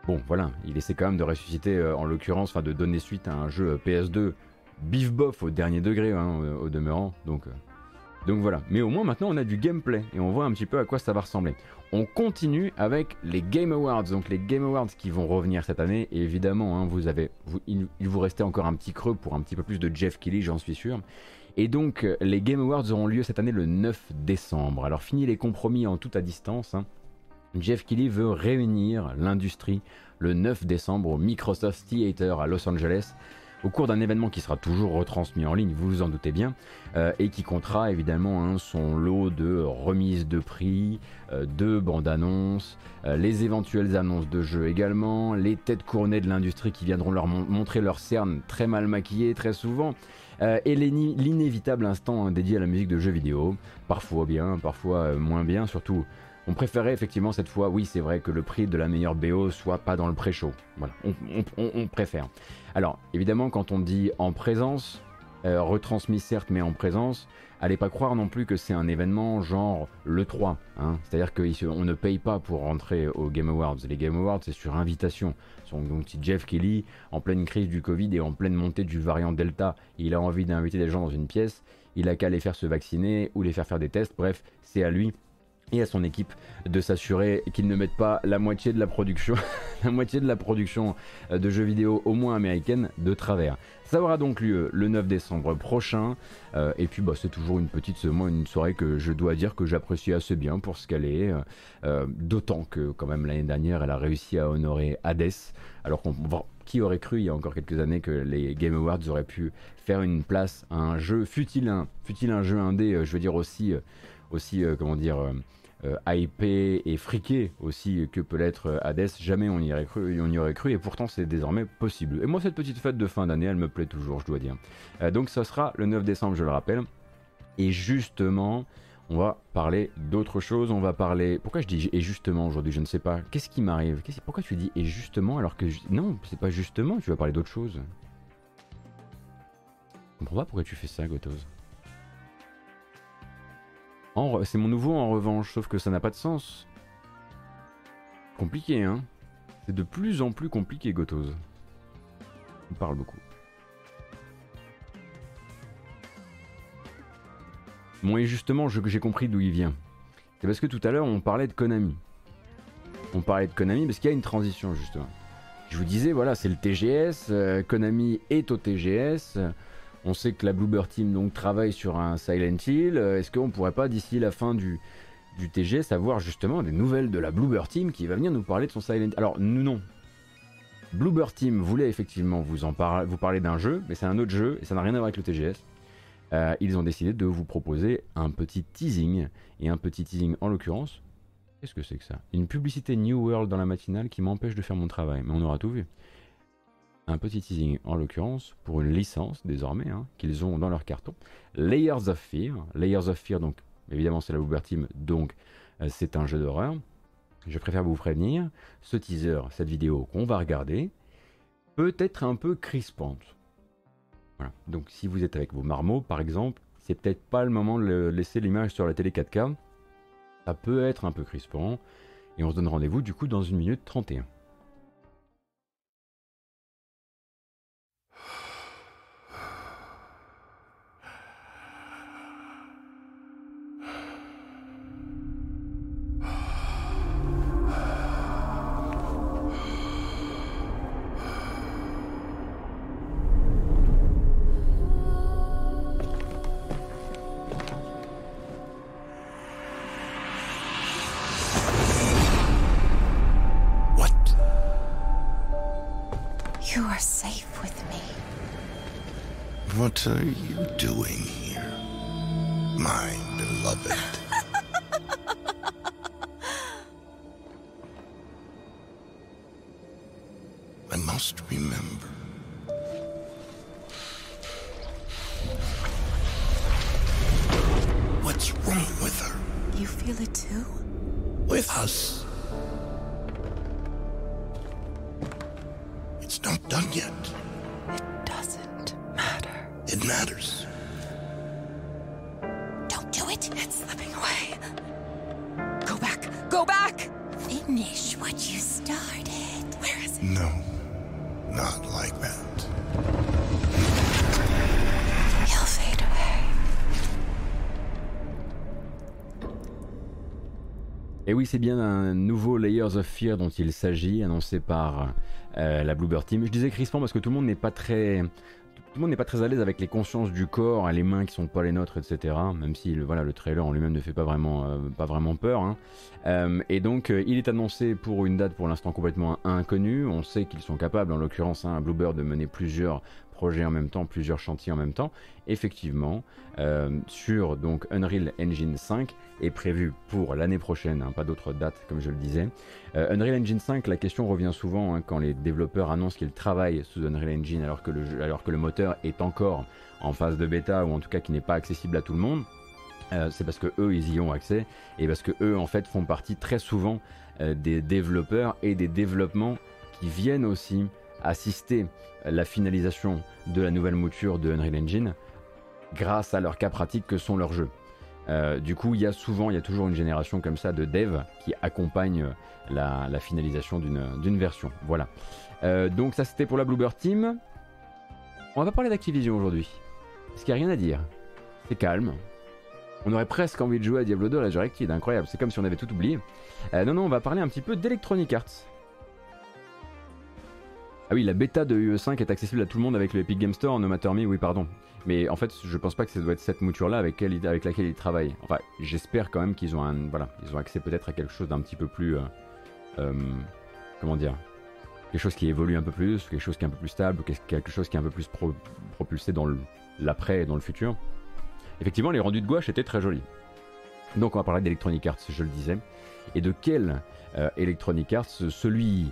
Bon voilà, il essaie quand même de ressusciter euh, en l'occurrence, enfin de donner suite à un jeu euh, PS2 bif bof au dernier degré hein, au, demeurant. Donc donc voilà. Mais au moins maintenant on a du gameplay et on voit un petit peu à quoi ça va ressembler. On continue avec les Game Awards, donc les Game Awards qui vont revenir cette année. Et évidemment, hein, vous avez, il, vous restait encore un petit creux pour un petit peu plus de Jeff Kelly, j'en suis sûr. Et donc, les Game Awards auront lieu cette année le 9 décembre. Alors, fini les compromis en tout à distance. Hein. Jeff Kelly veut réunir l'industrie le 9 décembre au Microsoft Theater à Los Angeles au cours d'un événement qui sera toujours retransmis en ligne, vous vous en doutez bien, euh, et qui comptera évidemment hein, son lot de remises de prix, euh, de bandes annonces, euh, les éventuelles annonces de jeux également, les têtes couronnées de l'industrie qui viendront leur montrer leurs cernes très mal maquillées très souvent, et l'inévitable instant hein, dédié à la musique de jeux vidéo, parfois bien, parfois moins bien, surtout on préférait effectivement cette fois, oui c'est vrai que le prix de la meilleure BO soit pas dans le pré-show. Voilà, on, préfère. Alors évidemment quand on dit en présence, euh, retransmis certes mais en présence, allez pas croire non plus que c'est un événement genre le 3. Hein. C'est-à-dire qu'on ne paye pas pour rentrer aux Game Awards. Les Game Awards c'est sur invitation. Donc si Jeff Kelly, en pleine crise du Covid et en pleine montée du variant Delta, il a envie d'inviter des gens dans une pièce, il a qu'à les faire se vacciner ou les faire faire des tests, bref, c'est à lui et à son équipe de s'assurer qu'ils ne mettent pas la moitié de la production, [laughs] la moitié de la production euh, de jeux vidéo au moins américaine de travers. Ça aura donc lieu le 9 décembre prochain. Euh, et puis bah, c'est toujours une petite une soirée que je dois dire que j'apprécie assez bien pour ce qu'elle est. Euh, d'autant que quand même l'année dernière elle a réussi à honorer Hades. Alors qu'on qui aurait cru il y a encore quelques années que les Game Awards auraient pu faire une place à un jeu, fut-il un, un jeu indé, je veux dire aussi, aussi comment dire hypé et friqué aussi que peut l'être euh, Hades, jamais on y, aurait cru, on aurait cru et pourtant c'est désormais possible. Et moi cette petite fête de fin d'année elle me plaît toujours je dois dire. Euh, donc ça sera le 9 décembre je le rappelle. Et justement on va parler d'autre chose, on va parler... Pourquoi je dis et justement aujourd'hui je ne sais pas. Qu'est-ce qui m'arrive? Pourquoi tu dis et justement alors que... Non c'est pas justement tu vas parler d'autre chose. Je comprends pas pourquoi tu fais ça Gotos. C'est mon nouveau en revanche, sauf que ça n'a pas de sens. Compliqué, hein C'est de plus en plus compliqué, Gotos. On parle beaucoup. Bon, et justement, j'ai compris d'où il vient. C'est parce que tout à l'heure, on parlait de Konami. On parlait de Konami parce qu'il y a une transition, justement. Je vous disais, voilà, c'est le TGS. Euh, Konami est au TGS. On sait que la Bluebird Team donc travaille sur un Silent Hill. Euh, est-ce qu'on pourrait pas d'ici la fin du, du TGS avoir justement des nouvelles de la Bluebird Team qui va venir nous parler de son Silent Hill? Alors non. Bluebird Team voulait effectivement vous en parler d'un jeu, mais c'est un autre jeu et ça n'a rien à voir avec le TGS. Euh, ils ont décidé de vous proposer un petit teasing et un petit teasing en l'occurrence. Qu'est-ce que c'est que ça? Une publicité New World dans la matinale qui m'empêche de faire mon travail, mais on aura tout vu un petit teasing en l'occurrence pour une licence désormais hein, qu'ils ont dans leur carton. Layers of Fear. Layers of Fear, donc évidemment c'est la Uber donc euh, c'est un jeu d'horreur. Je préfère vous prévenir, ce teaser, cette vidéo qu'on va regarder, peut être un peu crispante. Donc si vous êtes avec vos marmots par exemple, c'est peut-être pas le moment de laisser l'image sur la télé 4K. Ça peut être un peu crispant. Et on se donne rendez-vous du coup dans une minute 31. What are oui, c'est bien un nouveau Layers of Fear dont il s'agit, annoncé par euh, la Bluebird Team. Je disais crispant parce que tout le monde n'est pas très tout à l'aise avec les consciences du corps, et les mains qui sont pas les nôtres, etc. Même si le, voilà, le trailer en lui-même ne fait pas vraiment, euh, pas vraiment peur. hein. Euh, et donc il est annoncé pour une date pour l'instant complètement inconnue. On sait qu'ils sont capables, en l'occurrence, hein, Bluebird, de mener plusieurs projets en même temps, plusieurs chantiers en même temps. Effectivement, euh, sur donc Unreal Engine 5 est prévu pour l'année prochaine, hein, pas d'autre date comme je le disais. Euh, Unreal Engine 5, la question revient souvent hein, quand les développeurs annoncent qu'ils travaillent sous Unreal Engine alors que, le alors que le moteur est encore en phase de bêta ou en tout cas qui n'est pas accessible à tout le monde. Euh, c'est parce que eux ils y ont accès et parce que eux en fait font partie très souvent des développeurs et des développements qui viennent aussi assister la finalisation de la nouvelle mouture de Unreal Engine grâce à leurs cas pratiques que sont leurs jeux. Euh, du coup, il y a souvent, il y a toujours une génération comme ça de devs qui accompagne la, finalisation d'une version. Voilà. Euh, donc ça c'était pour la Bluebird Team. On va parler d'Activision aujourd'hui. Parce qu'il n'y a rien à dire. C'est calme. On aurait presque envie de jouer à Diablo 2 Resurrected, incroyable. C'est comme si on avait tout oublié. Euh, non, non, on va parler un petit peu d'Electronic Arts. Ah oui, la bêta de UE5 est accessible à tout le monde avec le Epic Game Store, No Matter Me, oui, pardon. Mais en fait, je pense pas que ça doit être cette mouture-là avec, elle- avec laquelle ils travaillent. Enfin, j'espère quand même qu'ils ont un, voilà, ont accès peut-être à quelque chose d'un petit peu plus, euh, euh, comment dire, quelque chose qui évolue un peu plus, quelque chose qui est un peu plus stable, quelque chose qui est un peu plus pro- propulsé dans l'après et dans le futur. Effectivement, les rendus de gouache étaient très jolis. Donc on va parler d'Electronic Arts, je le disais. Et de quel euh, Electronic Arts Celui,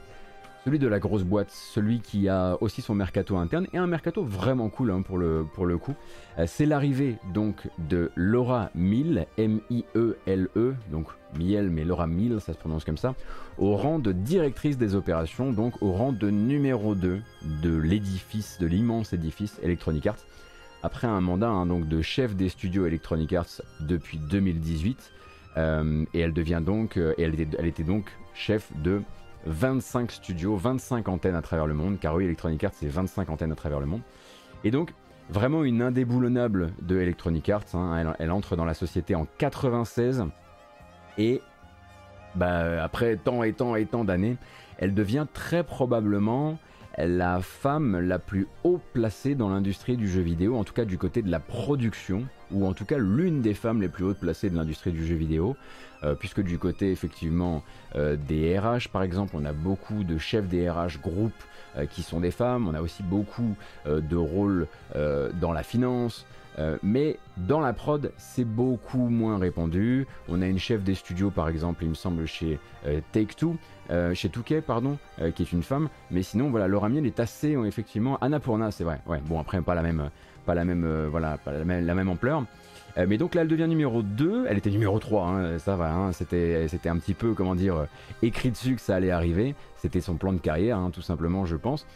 celui de la grosse boîte, celui qui a aussi son mercato interne, et un mercato vraiment cool hein, pour, le, pour le coup. Euh, C'est l'arrivée donc de Laura Mill, M-I-E-L-E, E, donc Miel, mais Laura Mill, ça se prononce comme ça, au rang de directrice des opérations, donc au rang de numéro 2 de l'édifice, de l'immense édifice Electronic Arts après un mandat hein, donc de chef des studios Electronic Arts depuis 2018 euh, et elle devient donc euh, elle était donc chef de 25 studios, 25 antennes à travers le monde. Car oui Electronic Arts c'est 25 antennes à travers le monde. Et donc vraiment une indéboulonnable de Electronic Arts hein. elle, entre dans la société en 96 et bah, après tant et tant et tant d'années elle devient très probablement la femme la plus haut placée dans l'industrie du jeu vidéo, en tout cas du côté de la production, ou en tout cas l'une des femmes les plus hautes placées de l'industrie du jeu vidéo, euh, puisque du côté effectivement euh, des RH par exemple, on a beaucoup de chefs des RH groupes euh, qui sont des femmes, on a aussi beaucoup de rôles dans la finance, euh, mais dans la prod, c'est beaucoup moins répandu. On a une chef des studios, par exemple, il me semble, chez euh, Take-Two, euh, chez Touquet, pardon, qui est une femme. Mais sinon, voilà, Laura Miel est assez, effectivement, Annapurna, c'est vrai. Ouais, bon, après, pas la même, pas la même, voilà, la même, ampleur. Mais donc là, elle devient numéro 2. Elle était numéro 3, hein, ça va. hein, c'était, c'était un petit peu, comment dire, écrit dessus que ça allait arriver. C'était son plan de carrière, hein, tout simplement, je pense.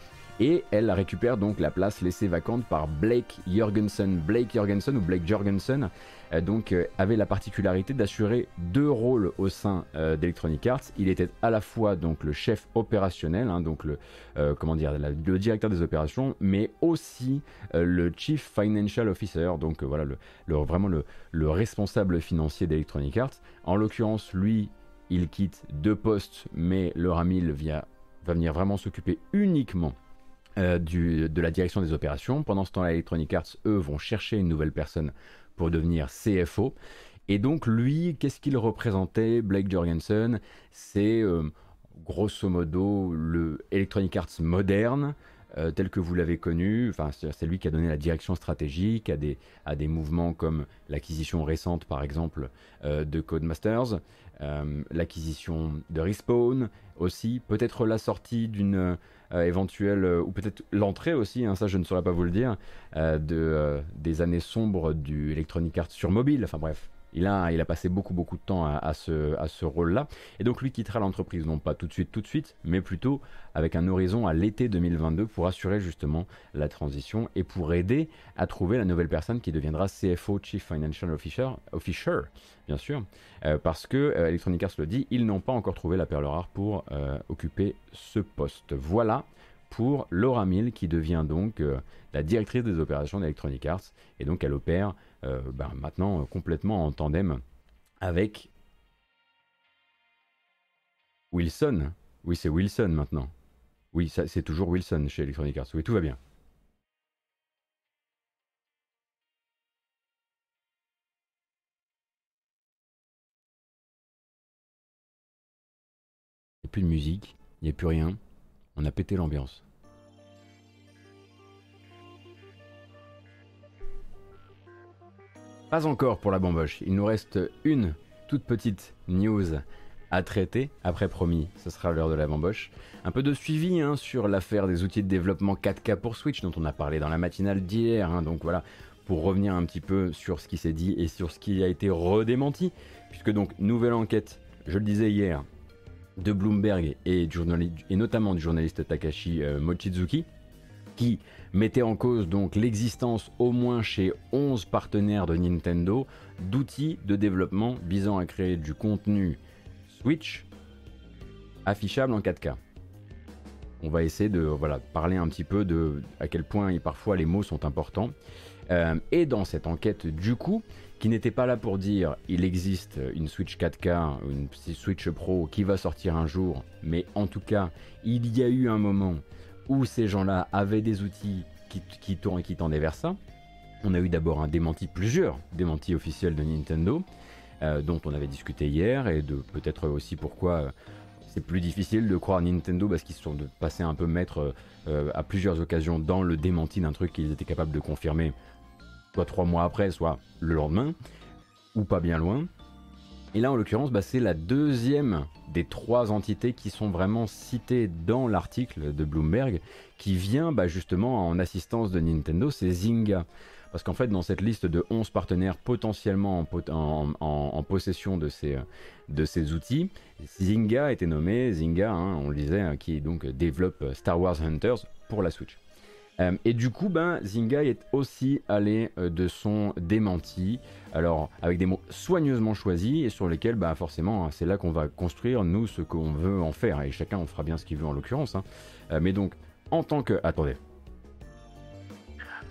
Et elle récupère donc la place laissée vacante par Blake Jorgensen. Blake Jorgensen ou Blake Jorgensen euh, donc euh, avait la particularité d'assurer deux rôles au sein euh, d'Electronic Arts. Il était à la fois donc le chef opérationnel, hein, donc le directeur des opérations, mais aussi le chief financial officer, donc voilà le, vraiment le, le responsable financier d'Electronic Arts. En l'occurrence, lui, il quitte deux postes, mais le Ramil via- va venir vraiment s'occuper uniquement euh, de la direction des opérations. Pendant ce temps-là, Electronic Arts, eux, vont chercher une nouvelle personne pour devenir CFO. Et donc, lui, qu'est-ce qu'il représentait Blake Jorgensen? C'est euh, grosso modo le Electronic Arts moderne, euh, tel que vous l'avez connu. Enfin, c'est lui qui a donné la direction stratégique à des, à des mouvements comme l'acquisition récente, par exemple, de Codemasters, l'acquisition de Respawn aussi, peut-être la sortie d'une éventuelle, ou peut-être l'entrée aussi, hein, ça je ne saurais pas vous le dire, de, des années sombres du Electronic Arts sur mobile. Enfin bref, il a, il a passé beaucoup beaucoup de temps à, ce, à ce rôle-là. Et donc lui quittera l'entreprise, non pas tout de suite, tout de suite, mais plutôt avec un horizon à l'été 2022 pour assurer justement la transition et pour aider à trouver la nouvelle personne qui deviendra CFO, Chief Financial Officer, bien sûr, euh, parce que euh, Electronic Arts le dit, ils n'ont pas encore trouvé la perle rare pour euh, occuper ce poste. Voilà pour Laura Mill qui devient donc la directrice des opérations d'Electronic Arts et donc elle opère euh, ben, maintenant euh, complètement en tandem avec Wilson. Oui, c'est Wilson maintenant. Oui, c'est toujours Wilson chez Electronic Arts. Oui, tout va bien. Il n'y a plus de musique, il n'y a plus rien. On a pété l'ambiance. Pas encore pour la bamboche. Il nous reste une toute petite news à traiter. Après, promis, ce sera l'heure de la bamboche. Un peu de suivi hein, sur l'affaire des outils de développement 4K pour Switch dont on a parlé dans la matinale d'hier. Hein. donc voilà, pour revenir un petit peu sur ce qui s'est dit et sur ce qui a été redémenti. Puisque donc, nouvelle enquête, je le disais hier, de Bloomberg et, notamment du journaliste Takashi euh, Mochizuki, qui mettait en cause donc l'existence au moins chez 11 partenaires de Nintendo d'outils de développement visant à créer du contenu Switch affichable en 4K. On va essayer de parler un petit peu de à quel point parfois les mots sont importants. Euh, et dans cette enquête, du coup, qui n'était pas là pour dire il existe une Switch 4K, une Switch Pro qui va sortir un jour, mais en tout cas, il y a eu un moment où ces gens-là avaient des outils qui, qui, qui tendaient vers ça. On a eu d'abord un démenti, plusieurs démentis officiels de Nintendo, euh, dont on avait discuté hier, et de peut-être aussi pourquoi euh, c'est plus difficile de croire Nintendo parce qu'ils se sont passés un peu maîtres euh, à plusieurs occasions dans le démenti d'un truc qu'ils étaient capables de confirmer, soit trois mois après, soit le lendemain, ou pas bien loin. Et là, en l'occurrence, bah, c'est la deuxième des trois entités qui sont vraiment citées dans l'article de Bloomberg, qui vient bah, justement en assistance de Nintendo, c'est Zynga. Parce qu'en fait, dans cette liste de 11 partenaires potentiellement en, possession de ces, outils, Zynga été nommé, Zynga, hein, on le disait, hein, qui donc développe Star Wars Hunters pour la Switch. Euh, et du coup, ben, est aussi allé euh, de son démenti, alors avec des mots soigneusement choisis et sur lesquels, ben, forcément, hein, c'est là qu'on va construire, nous, ce qu'on veut en faire. Et chacun, on fera bien ce qu'il veut en l'occurrence. Hein. Euh, mais donc, en tant que... Attendez.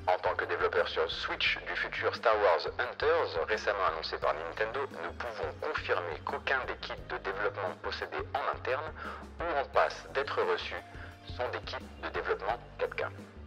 En tant que développeur sur Switch du futur Star Wars Hunters, récemment annoncé par Nintendo, nous pouvons confirmer qu'aucun des kits de développement possédés en interne ou en passe d'être reçus sont des kits de développement 4K.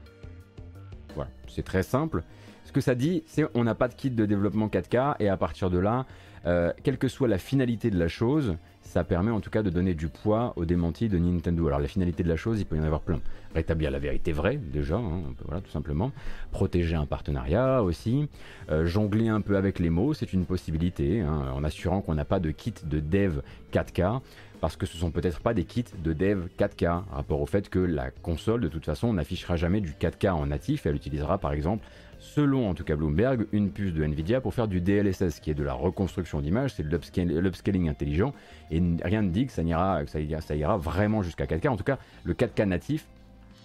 C'est très simple. Ce que ça dit, c'est on n'a pas de kit de développement 4K et à partir de là, euh, quelle que soit la finalité de la chose, ça permet en tout cas de donner du poids aux démentis de Nintendo. Alors la finalité de la chose, il peut y en avoir plein. Rétablir la vérité vraie déjà, hein, voilà tout simplement. Protéger un partenariat aussi. Euh, jongler un peu avec les mots, c'est une possibilité, hein, en assurant qu'on n'a pas de kit de dev 4K parce que ce sont peut-être pas des kits de dev 4K, rapport au fait que la console de toute façon n'affichera jamais du 4K en natif, elle utilisera par exemple, selon en tout cas Bloomberg, une puce de Nvidia pour faire du DLSS, qui est de la reconstruction d'image, c'est l'upscaling intelligent, et rien ne dit que ça ira, ça ira, ça ira vraiment jusqu'à 4K, en tout cas le 4K natif,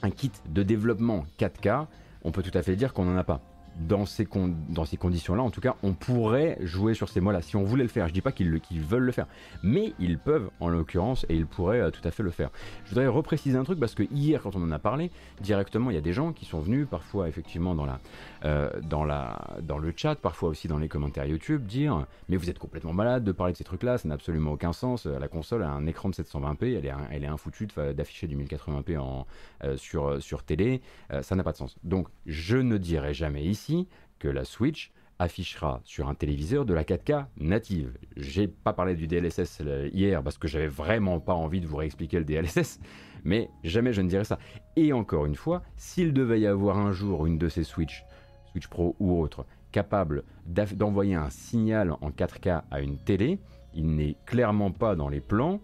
un kit de développement 4K, on peut tout à fait dire qu'on n'en a pas dans ces, conditions-là, en tout cas, on pourrait jouer sur ces mots-là si on voulait le faire. Je dis pas qu'ils veulent le faire, mais ils peuvent en l'occurrence et ils pourraient euh, tout à fait le faire. Je voudrais repréciser un truc parce que hier, quand on en a parlé, directement, il y a des gens qui sont venus, parfois effectivement dans, la, euh, dans, la, dans le chat, parfois aussi dans les commentaires YouTube, dire Mais vous êtes complètement malade de parler de ces trucs-là, ça n'a absolument aucun sens. Euh, la console a un écran de 720p, elle est, elle est infoutue d'afficher du 1080p en, sur, sur télé, ça n'a pas de sens. Donc, je ne dirai jamais ici que la Switch affichera sur un téléviseur de la 4K native. J'ai pas parlé du DLSS euh, hier parce que j'avais vraiment pas envie de vous réexpliquer le DLSS, mais jamais je ne dirais ça. Et encore une fois, s'il devait y avoir un jour une de ces Switch, Pro ou autre, capable d'envoyer un signal en 4K à une télé, il n'est clairement pas dans les plans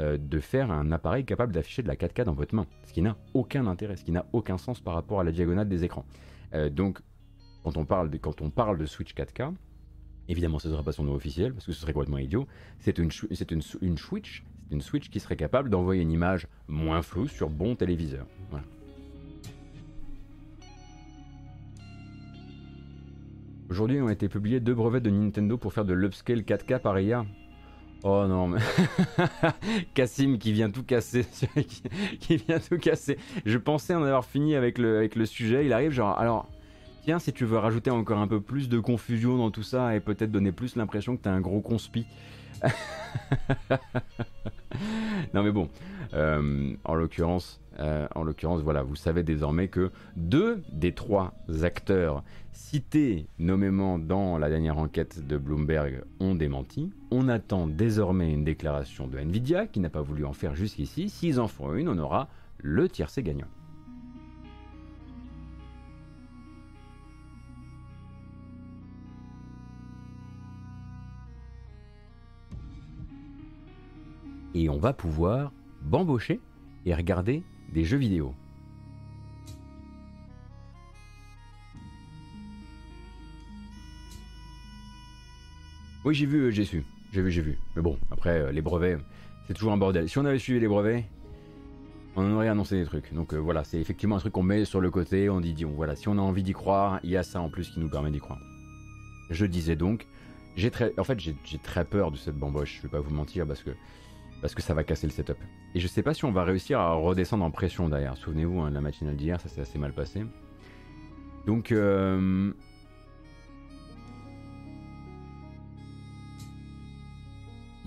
euh, de faire un appareil capable d'afficher de la 4K dans votre main, ce qui n'a aucun intérêt, ce qui n'a aucun sens par rapport à la diagonale des écrans. Euh, donc, quand on, parle de, quand on parle de Switch 4K, évidemment ce ne sera pas son nom officiel, parce que ce serait complètement idiot, c'est une, c'est Switch une Switch qui serait capable d'envoyer une image moins floue sur bon téléviseur. Aujourd'hui ont été publiés deux brevets de Nintendo pour faire de l'upscale 4K par IA. Oh non, mais [laughs] Cassim qui vient tout casser, [laughs] qui, vient tout casser. Je pensais en avoir fini avec le, sujet. Il arrive genre, alors, tiens, si tu veux rajouter encore un peu plus de confusion dans tout ça et peut-être donner plus l'impression que t'es un gros conspi. [laughs] non mais bon, euh, en l'occurrence, euh, en l'occurrence, voilà, vous savez désormais que deux des trois acteurs cités nommément dans la dernière enquête de Bloomberg ont démenti. On attend désormais une déclaration de Nvidia qui n'a pas voulu en faire jusqu'ici. S'ils en font une, on aura le tiercé gagnant. Et on va pouvoir bambocher et regarder des jeux vidéo. Oui, j'ai vu, j'ai su. J'ai vu, j'ai vu. Mais bon, après, euh, les brevets, c'est toujours un bordel. Si on avait suivi les brevets, on aurait annoncé des trucs. Donc euh, voilà, c'est effectivement un truc qu'on met sur le côté, on dit, dit voilà, si on a envie d'y croire, il y a ça en plus qui nous permet d'y croire. Je disais donc, j'ai très, en fait, j'ai très peur de cette bamboche, je vais pas vous mentir, parce que, parce que ça va casser le setup. Et je sais pas si on va réussir à redescendre en pression derrière. Souvenez-vous, hein, la matinale d'hier, ça s'est assez mal passé. Donc, euh,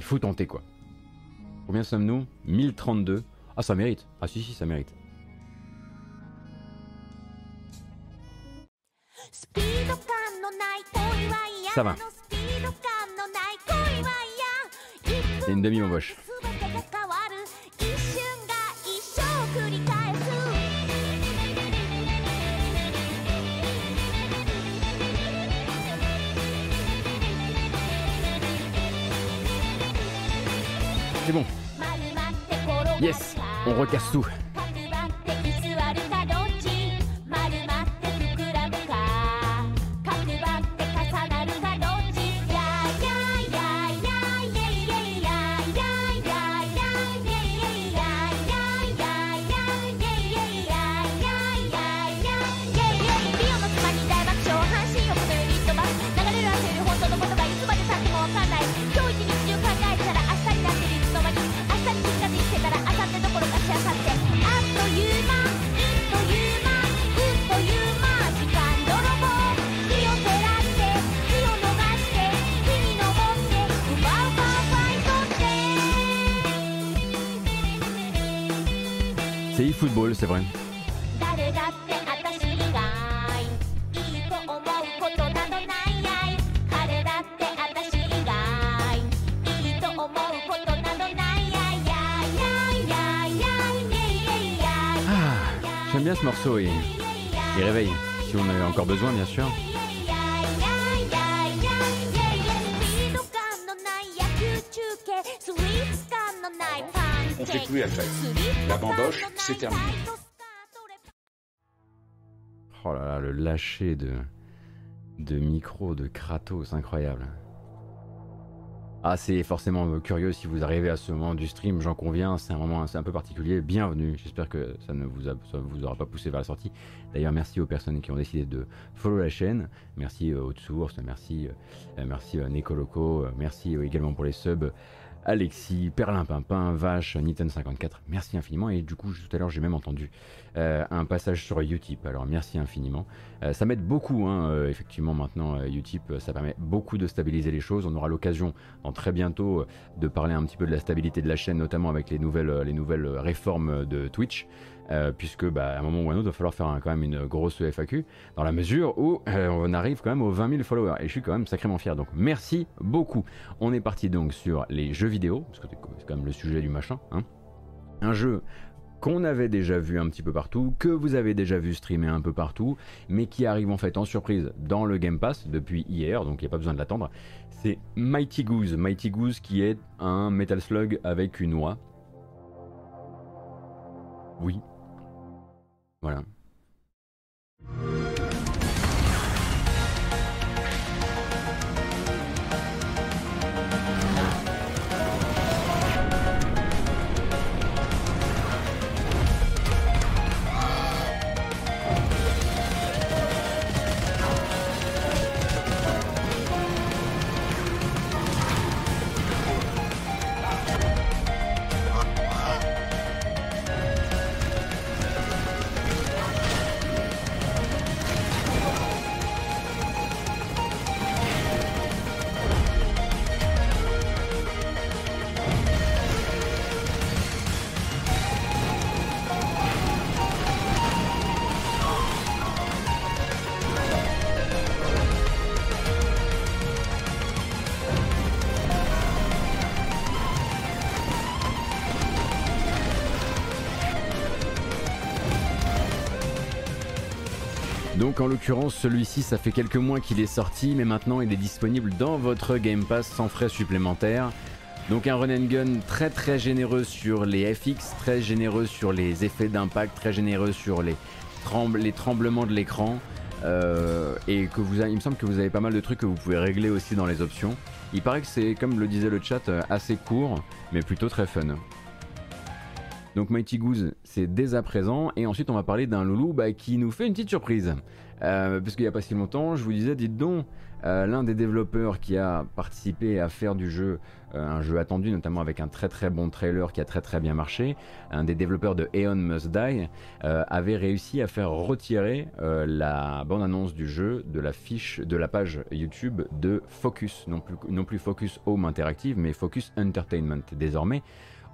Il faut tenter quoi. Combien sommes-nous? 1032. Ah ça mérite. Ah si si ça mérite. Ça va. C'est une demi-embauche. C'est bon. Yes, on recasse tout. Football, c'est vrai. Ah, j'aime bien ce morceau et il réveille, si on a encore besoin, bien sûr. La bamboche, c'est terminé. Oh là là, le lâcher de, de micro de Kratos, incroyable. Ah, c'est forcément curieux si vous arrivez à ce moment du stream, j'en conviens, c'est un moment un peu particulier. Bienvenue, j'espère que ça ne vous aura pas poussé vers la sortie. D'ailleurs, merci aux personnes qui ont décidé de follow la chaîne. Merci euh, Source, merci, euh, merci euh, Nicoloco, merci également pour les subs. Alexis, Perlin Pimpin, Vache, Nitten54, merci infiniment. Et du coup, tout à l'heure, j'ai même entendu euh, un passage sur Utip, alors merci infiniment. Euh, ça m'aide beaucoup, hein, euh, effectivement, maintenant, Utip, ça permet beaucoup de stabiliser les choses. On aura l'occasion, en très bientôt, de parler un petit peu de la stabilité de la chaîne, notamment avec les nouvelles réformes de Twitch. Euh, puisque bah, à un moment ou à un autre, il va falloir faire quand même une grosse FAQ, dans la mesure où euh, on arrive quand même aux 20 000 followers, et je suis quand même sacrément fier, donc merci beaucoup. On est parti donc sur les jeux vidéo, parce que c'est quand même le sujet du machin. Hein. Un jeu qu'on avait déjà vu un petit peu partout, que vous avez déjà vu streamer un peu partout, mais qui arrive en fait en surprise dans le Game Pass depuis hier, donc il n'y a pas besoin de l'attendre. C'est Mighty Goose. Mighty Goose qui est un Metal Slug avec une oie. Oui. Voilà. Donc en l'occurrence celui-ci ça fait quelques mois qu'il est sorti mais maintenant il est disponible dans votre Game Pass sans frais supplémentaires. Donc un run and gun très très généreux sur les FX, très généreux sur les effets d'impact, très généreux sur les, les tremblements de l'écran. Euh, et que vous il me semble que vous avez pas mal de trucs que vous pouvez régler aussi dans les options. Il paraît que c'est, comme le disait le chat, euh, assez court, mais plutôt très fun. Donc Mighty Goose, c'est dès à présent. Et ensuite, on va parler d'un loulou bah, qui nous fait une petite surprise. Euh, parce qu'il n'y a pas si longtemps, je vous disais, dites donc, euh, l'un des développeurs qui a participé à faire du jeu, euh, un jeu attendu, notamment avec un très très bon trailer qui a très très bien marché, un des développeurs de Aeon Must Die, avait réussi à faire retirer la bande-annonce du jeu de la fiche, de la page YouTube de Focus, non plus Focus Home Interactive, mais Focus Entertainment désormais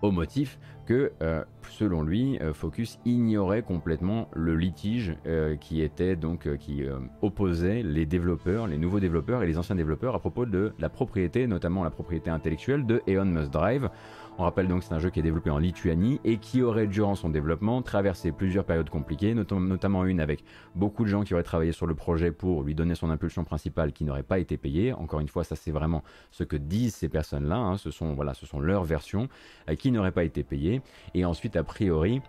au motif que, euh, selon lui, euh, Focus ignorait complètement le litige euh, qui était donc qui opposait les développeurs, les nouveaux développeurs et les anciens développeurs à propos de la propriété, notamment la propriété intellectuelle de Eon Must Drive. On rappelle donc que c'est un jeu qui est développé en Lituanie et qui aurait, durant son développement, traversé plusieurs périodes compliquées, notamment une avec beaucoup de gens qui auraient travaillé sur le projet pour lui donner son impulsion principale qui n'aurait pas été payée. Encore une fois, ça c'est vraiment ce que disent ces personnes-là, hein. ce, sont, voilà, ce sont leurs versions, euh, qui n'auraient pas été payées. Et ensuite, a priori,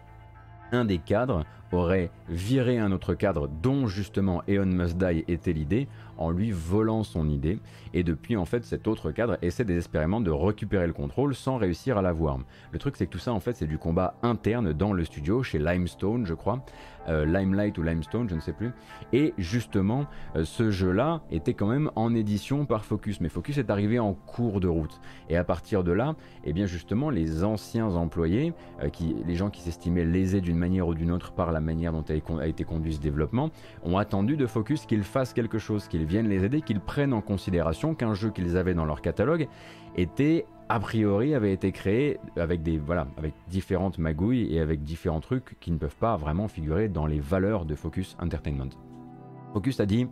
un des cadres aurait viré un autre cadre dont justement Eon Must Die était l'idée en lui volant son idée. Et depuis en fait cet autre cadre essaie désespérément de récupérer le contrôle sans réussir à l'avoir. Le truc c'est que tout ça en fait c'est du combat interne dans le studio chez Limestone je crois, euh, Limelight ou Limestone je ne sais plus. Et justement euh, ce jeu là était quand même en édition par Focus. Mais Focus est arrivé en cours de route. Et à partir de là et eh bien justement les anciens employés euh, qui, les gens qui s'estimaient lésés d'une manière ou d'une autre par la manière dont a été conduit ce développement ont attendu de Focus qu'il fasse quelque chose qu'il viennent les aider, qu'ils prennent en considération qu'un jeu qu'ils avaient dans leur catalogue était a priori avait été créé avec des voilà avec différentes magouilles et avec différents trucs qui ne peuvent pas vraiment figurer dans les valeurs de Focus Entertainment. Focus a dit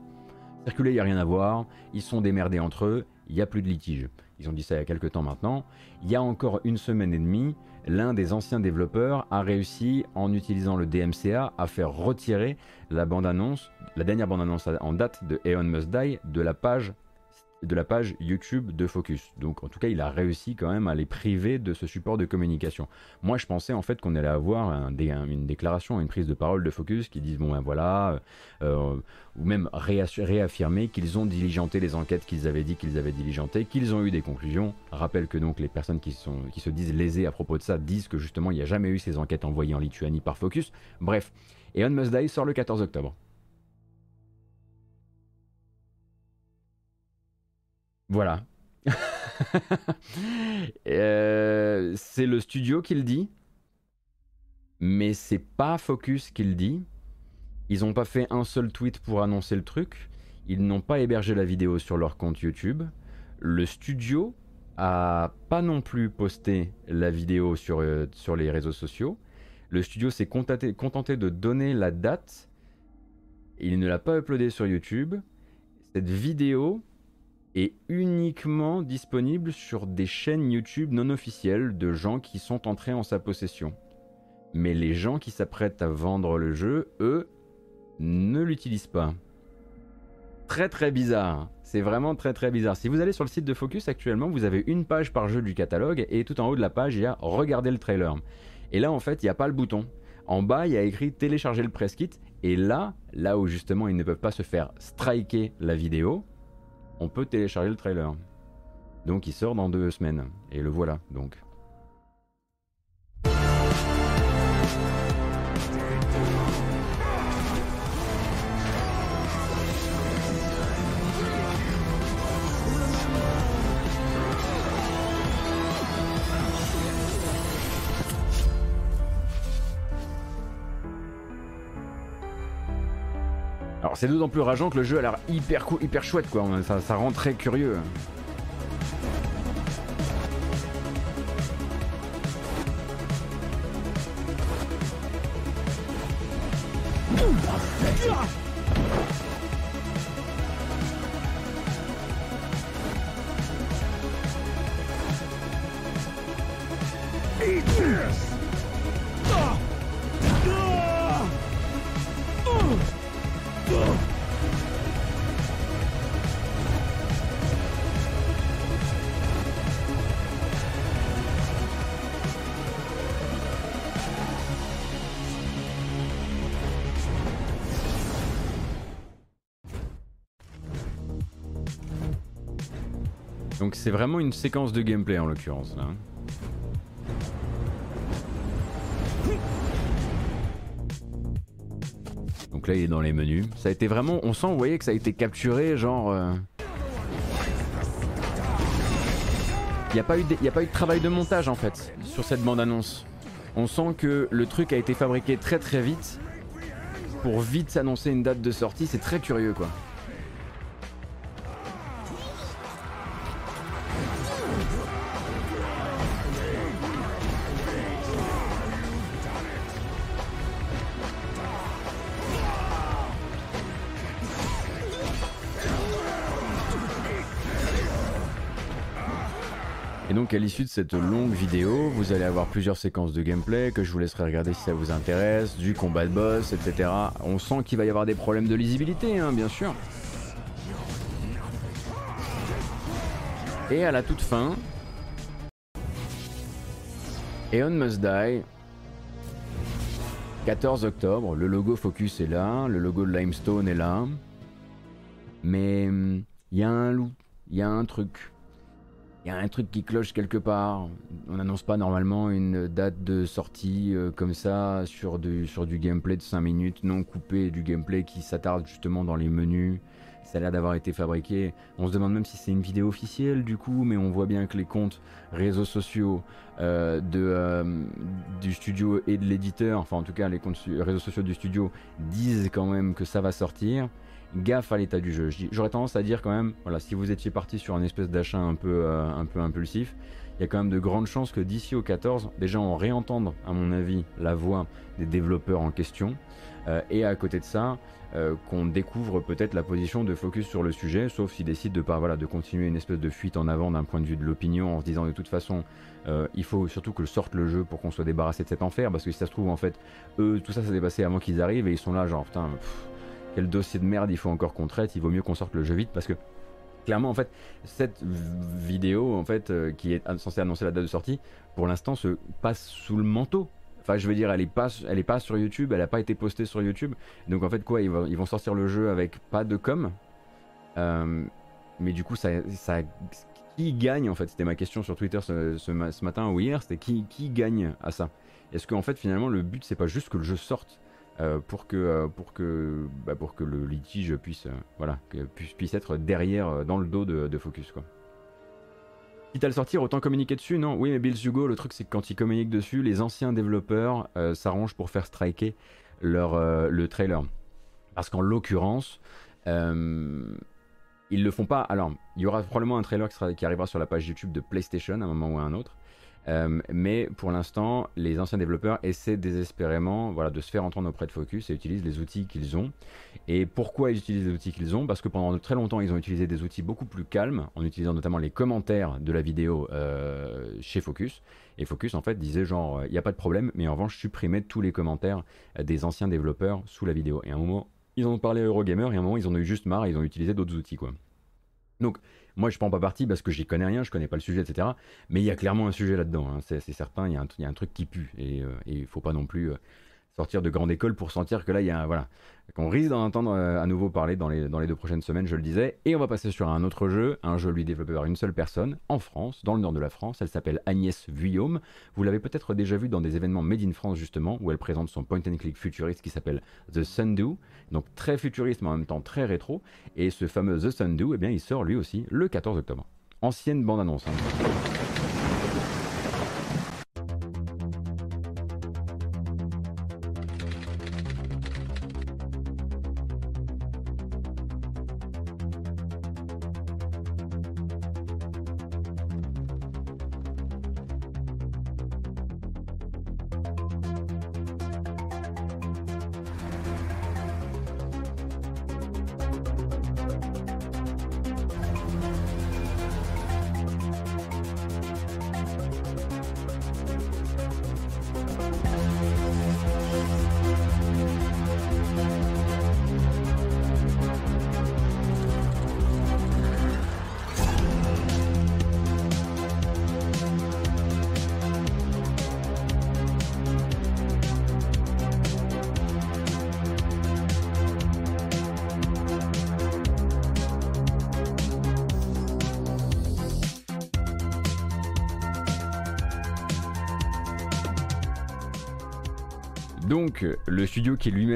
circuler, il n'y a rien à voir, ils sont démerdés entre eux, il n'y a plus de litige. Ils ont dit ça il y a quelques temps maintenant. Il y a encore une semaine et demie, l'un des anciens développeurs a réussi, en utilisant le DMCA, à faire retirer la bande-annonce, la dernière bande-annonce en date de Aeon Must Die de la page YouTube de Focus. Donc en tout cas, il a réussi quand même à les priver de ce support de communication. Moi, je pensais en fait qu'on allait avoir une déclaration, une prise de parole de Focus qui disent bon ben voilà, euh, ou même réaffirmer qu'ils ont diligenté les enquêtes qu'ils avaient dit qu'ils avaient diligentées, qu'ils ont eu des conclusions. Rappelle que donc les personnes qui, se disent lésées à propos de ça disent que justement il n'y a jamais eu ces enquêtes envoyées en Lituanie par Focus. Bref, et On Must Die sort le 14 octobre. Voilà. [laughs] Euh, c'est le studio qui le dit, mais c'est pas Focus qui le dit. Ils n'ont pas fait un seul tweet pour annoncer le truc. Ils n'ont pas hébergé la vidéo sur leur compte YouTube. Le studio a pas non plus posté la vidéo sur, euh, sur les réseaux sociaux. Le studio s'est contenté, contenté de donner la date. Il ne l'a pas uploadé sur YouTube. Cette vidéo est uniquement disponible sur des chaînes YouTube non officielles de gens qui sont entrés en sa possession. Mais les gens qui s'apprêtent à vendre le jeu, eux, ne l'utilisent pas. Très très bizarre. C'est vraiment très très bizarre. Si vous allez sur le site de Focus actuellement, vous avez une page par jeu du catalogue et tout en haut de la page, il y a Regardez le trailer. Et là, en fait, il n'y a pas le bouton. En bas, il y a écrit Télécharger le press kit. Et là, là où justement ils ne peuvent pas se faire striker la vidéo, on peut télécharger le trailer. Donc il sort dans deux semaines. Et le voilà, donc. C'est d'autant plus rageant que le jeu a l'air hyper hyper chouette quoi, ça rend très curieux. Donc c'est vraiment une séquence de gameplay en l'occurrence là. Donc là il est dans les menus. Ça a été vraiment, on sent, vous voyez que ça a été capturé genre... euh, Il n'y a, pas eu a pas eu de travail de montage en fait sur cette bande-annonce. On sent que le truc a été fabriqué très très vite pour vite s'annoncer une date de sortie. C'est très curieux quoi. Donc à l'issue de cette longue vidéo, vous allez avoir plusieurs séquences de gameplay que je vous laisserai regarder si ça vous intéresse, du combat de boss, etc. On sent qu'il va y avoir des problèmes de lisibilité, hein, bien sûr. Et à la toute fin, Eon Must Die, 14 octobre, le logo Focus est là, le logo de Limestone est là. Mais hum, il y a un loup, il y a un truc. Il y a un truc qui cloche quelque part. On n'annonce pas normalement une date de sortie euh, comme ça sur du, gameplay de 5 minutes non coupé, du gameplay qui s'attarde justement dans les menus. Ça a l'air d'avoir été fabriqué. On se demande même si c'est une vidéo officielle du coup, mais on voit bien que les comptes réseaux sociaux euh, euh, du studio et de l'éditeur, enfin en tout cas les comptes réseaux sociaux du studio disent quand même que ça va sortir gaffe à l'état du jeu. J'aurais tendance à dire quand même, voilà, si vous étiez parti sur un espèce d'achat un peu, euh, impulsif, il y a quand même de grandes chances que d'ici au 14, déjà on réentende, à mon avis, la voix des développeurs en question, euh, et à côté de ça, euh, qu'on découvre peut-être la position de Focus sur le sujet, sauf s'ils décident de pas, voilà, de continuer une espèce de fuite en avant d'un point de vue de l'opinion, en se disant de toute façon, il faut surtout que sorte le jeu pour qu'on soit débarrassé de cet enfer, parce que si ça se trouve en fait, eux, tout ça, ça s'est passé avant qu'ils arrivent, et ils sont là genre, putain, pff, quel dossier de merde il faut encore qu'on traite, il vaut mieux qu'on sorte le jeu vite parce que clairement en fait cette vidéo en fait euh, qui est censée annoncer la date de sortie pour l'instant se passe sous le manteau. Enfin je veux dire elle est pas elle est pas sur YouTube, elle a pas été postée sur YouTube. Donc en fait quoi ils vont, ils vont sortir le jeu avec pas de com. Euh, mais du coup ça, ça qui gagne en fait? C'était ma question sur Twitter ce, ce ce matin ou hier, c'était qui, qui gagne à ça? Est-ce qu'en fait finalement le but c'est pas juste que le jeu sorte? Euh, pour que euh, pour que bah, pour que le litige puisse euh, être derrière dans le dos de, Focus quoi. Quitte à le sortir, autant communiquer dessus, non? Oui, mais Bill Hugo, le truc c'est que quand ils communiquent dessus, les anciens développeurs s'arrangent pour faire striker leur, le trailer. Parce qu'en l'occurrence, ils le font pas. Alors, il y aura probablement un trailer qui arrivera sur la page YouTube de PlayStation à un moment ou à un autre. Euh, mais pour l'instant, les anciens développeurs essaient désespérément voilà, de se faire entendre auprès de Focus et utilisent les outils qu'ils ont. Et pourquoi ils utilisent les outils qu'ils ont? Parce que pendant très longtemps, ils ont utilisé des outils beaucoup plus calmes, en utilisant notamment les commentaires de la vidéo euh, chez Focus. Et Focus, en fait, disait genre, il n'y a pas de problème, mais en revanche, supprimez tous les commentaires des anciens développeurs sous la vidéo. Et à un moment, ils ont parlé à Eurogamer, et à un moment, ils en ont eu juste marre, et ils ont utilisé d'autres outils, quoi. Donc, moi, je prends pas parti parce que j'y connais rien, je connais pas le sujet, etc. Mais il y a clairement un sujet là-dedans, hein. c'est certain, il y, a un truc qui pue, et euh, il faut pas non plus euh, sortir de grande école pour sentir que là, il y a voilà, qu'on risque d'en entendre euh, à nouveau parler dans les, dans les deux prochaines semaines, je le disais. Et on va passer sur un autre jeu, un jeu lui développé par une seule personne, en France, dans le nord de la France. Elle s'appelle Agnès Vuillaume. Vous l'avez peut-être déjà vu dans des événements Made in France, justement, où elle présente son point and click futuriste qui s'appelle The Sundew. Donc très futuriste, mais en même temps très rétro. Et ce fameux The Sundew, eh bien, il sort lui aussi le 14 octobre. Ancienne bande-annonce. Hein.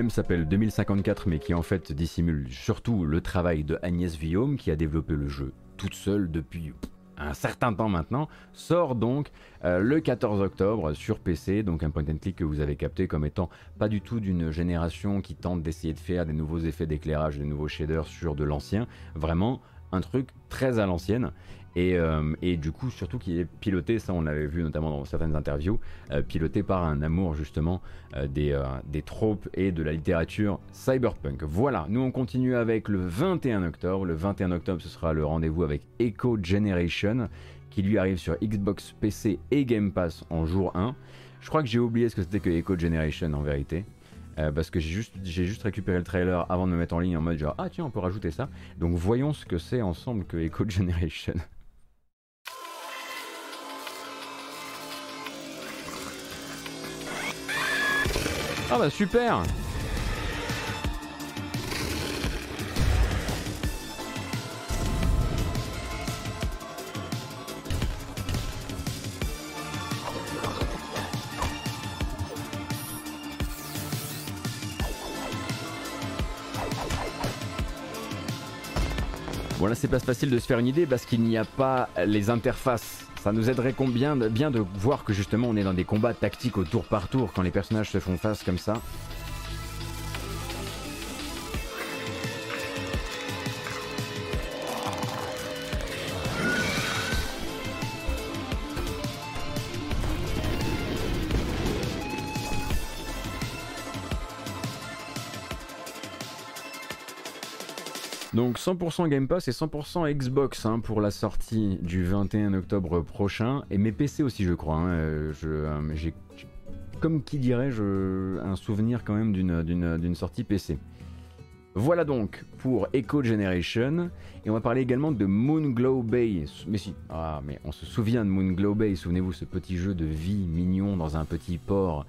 Lui-même s'appelle 2054, mais qui en fait dissimule surtout le travail de Agnès Villaume, qui a développé le jeu toute seule depuis un certain temps maintenant, sort donc euh, le 14 octobre sur PC, donc un point and click que vous avez capté comme étant pas du tout d'une génération qui tente d'essayer de faire des nouveaux effets d'éclairage, des nouveaux shaders sur de l'ancien, vraiment un truc très à l'ancienne euh, et, du coup, surtout qui est piloté, ça on l'avait vu notamment dans certaines interviews, euh, piloté par un amour justement euh, des, des tropes et de la littérature cyberpunk. Voilà, nous on continue avec le 21 octobre. Le 21 octobre, ce sera le rendez-vous avec Echo Generation, qui lui arrive sur Xbox, PC et Game Pass en jour 1. Je crois que j'ai oublié ce que c'était que Echo Generation en vérité. parce que j'ai juste, juste récupéré le trailer avant de me mettre en ligne en mode genre ah tiens on peut rajouter ça. Donc voyons ce que c'est ensemble que Echo Generation. [laughs] Ah bah super. Bon là c'est pas facile de se faire une idée parce qu'il n'y a pas les interfaces ça nous aiderait bien de voir que justement on est dans des combats tactiques au tour par tour quand les personnages se font face comme ça. Donc 100% Game Pass et 100% Xbox hein, pour la sortie du 21 octobre prochain. Et mes PC aussi je crois. Hein. Euh, euh, j'ai, comme qui dirait, je, un souvenir quand même d'une sortie PC. Voilà donc pour Echo Generation. Et on va parler également de Moonglow Bay. Mais si, ah, mais on se souvient de Moonglow Bay. Souvenez-vous, ce petit jeu de vie mignon dans un petit port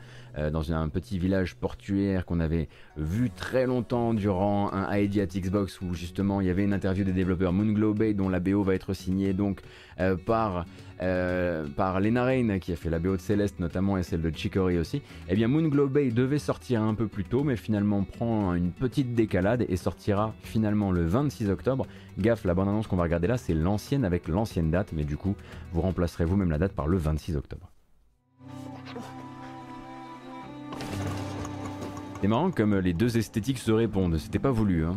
dans un petit village portuaire qu'on avait vu très longtemps durant un ID at Xbox où justement il y avait une interview des développeurs Moonglow Bay dont la BO va être signée donc euh, par, euh, par Lena Rain qui a fait la BO de Céleste notamment et celle de Chicory aussi. Eh bien Moonglow Bay devait sortir un peu plus tôt mais finalement prend une petite décalade et sortira finalement le 26 octobre. Gaffe, la bande annonce qu'on va regarder là c'est l'ancienne avec l'ancienne date mais du coup vous remplacerez vous-même la date par le 26 octobre. C'est marrant comme les deux esthétiques se répondent, c'était pas voulu. Hein.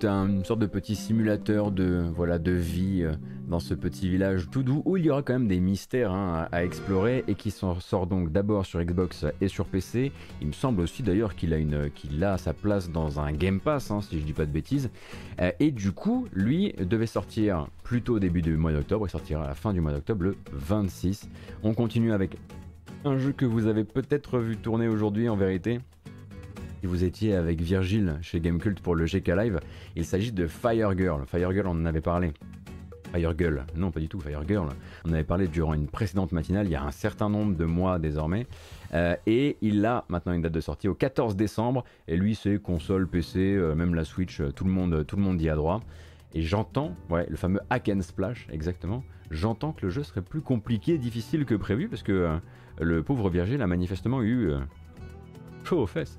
C'était une sorte de petit simulateur de, voilà, de vie euh, dans ce petit village tout doux où il y aura quand même des mystères hein, à, explorer et qui sort donc d'abord sur Xbox et sur PC. Il me semble aussi d'ailleurs qu'il a, une, qu'il a sa place dans un Game Pass, hein, si je dis pas de bêtises. Euh, et du coup, lui devait sortir plutôt au début du mois d'octobre et sortira à la fin du mois d'octobre le 26. On continue avec un jeu que vous avez peut-être vu tourner aujourd'hui en vérité. Si vous étiez avec Virgile chez Gamecult pour le GK Live, il s'agit de Fire Girl. Fire Girl, on en avait parlé. Fire Girl, non pas du tout, Fire Girl. On avait parlé durant une précédente matinale, il y a un certain nombre de mois désormais. Euh, et il a maintenant une date de sortie au 14 décembre. Et lui, c'est console, PC, euh, même la Switch, euh, tout le monde, tout le monde y a droit. Et j'entends, ouais, le fameux hack and splash, exactement. J'entends que le jeu serait plus compliqué, difficile que prévu, parce que le pauvre Virgile a manifestement eu chaud aux fesses.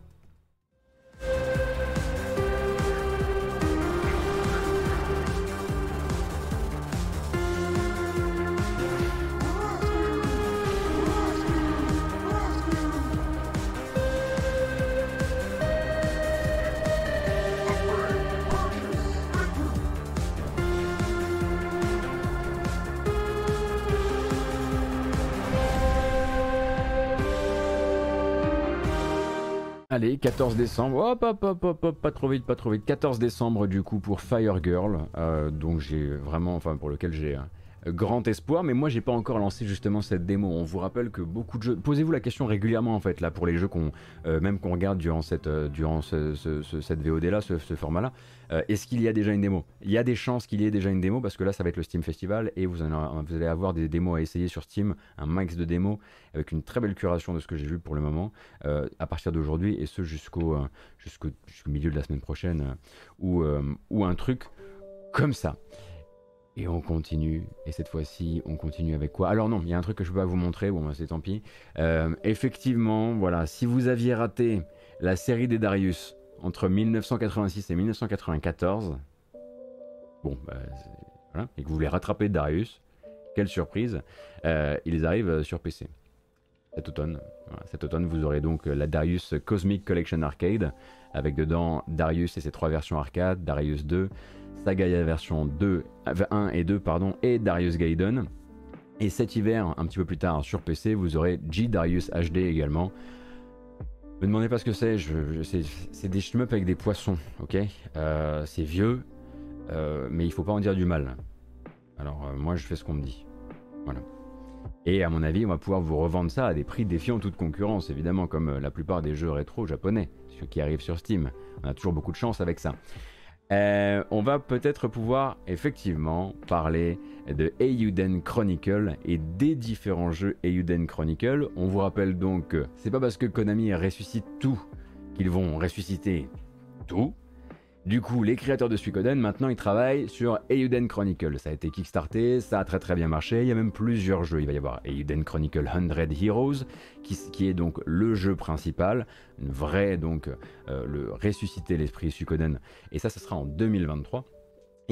Allez, 14 décembre, hop, hop, hop, hop, hop, pas trop vite, pas trop vite. 14 décembre du coup pour Fire Girl, euh, donc j'ai vraiment, enfin pour lequel j'ai grand espoir, mais moi j'ai pas encore lancé justement cette démo. On vous rappelle que beaucoup de jeux. Posez-vous la question régulièrement en fait là pour les jeux qu'on, euh, même qu'on regarde durant cette, euh, durant cette VOD là, ce, format-là. Euh, est-ce qu'il y a déjà une démo? Il y a des chances qu'il y ait déjà une démo parce que là ça va être le Steam Festival et vous, vous allez avoir des démos à essayer sur Steam, un max de démos avec une très belle curation de ce que j'ai vu pour le moment à partir d'aujourd'hui et ce jusqu'au jusqu'au milieu de la semaine prochaine ou, ou un truc comme ça. Et on continue. Et cette fois-ci, on continue avec quoi? Alors non, il y a un truc que je peux pas vous montrer. Bon, bah, c'est tant pis. Euh, effectivement, voilà, si vous aviez raté la série des Darius entre 1986 et 1994, bon, bah, et que vous voulez rattraper Darius, quelle surprise, euh, ils arrivent sur PC. Cet automne. cet automne, vous aurez donc la Darius Cosmic Collection Arcade, avec dedans Darius et ses trois versions arcade, Darius 2, Sagaya version 2, 1 et 2 pardon, et Darius Gaiden. Et cet hiver, un petit peu plus tard sur PC, vous aurez G Darius HD également. Me demandez pas ce que c'est, c'est des shmups avec des poissons, ok? Euh, C'est vieux, euh, mais il faut pas en dire du mal. Alors euh, moi je fais ce qu'on me dit. Voilà. Et à mon avis, on va pouvoir vous revendre ça à des prix défiant toute concurrence, évidemment, comme la plupart des jeux rétro japonais, qui arrivent sur Steam. On a toujours beaucoup de chance avec ça. Euh, on va peut-être pouvoir effectivement parler de Eiyuden Chronicle et des différents jeux Eiyuden Chronicle. On vous rappelle donc que c'est pas parce que Konami ressuscite tout qu'ils vont ressusciter tout. Du coup, les créateurs de Suikoden, maintenant, ils travaillent sur Eiyuden Chronicle. Ça a été kickstarté, ça a très très bien marché. Il y a même plusieurs jeux. Il va y avoir Eiyuden Chronicle 100 Heroes, qui, est donc le jeu principal, une vraie donc euh, le ressusciter l'esprit Suikoden. Et ça, ce sera en 2023.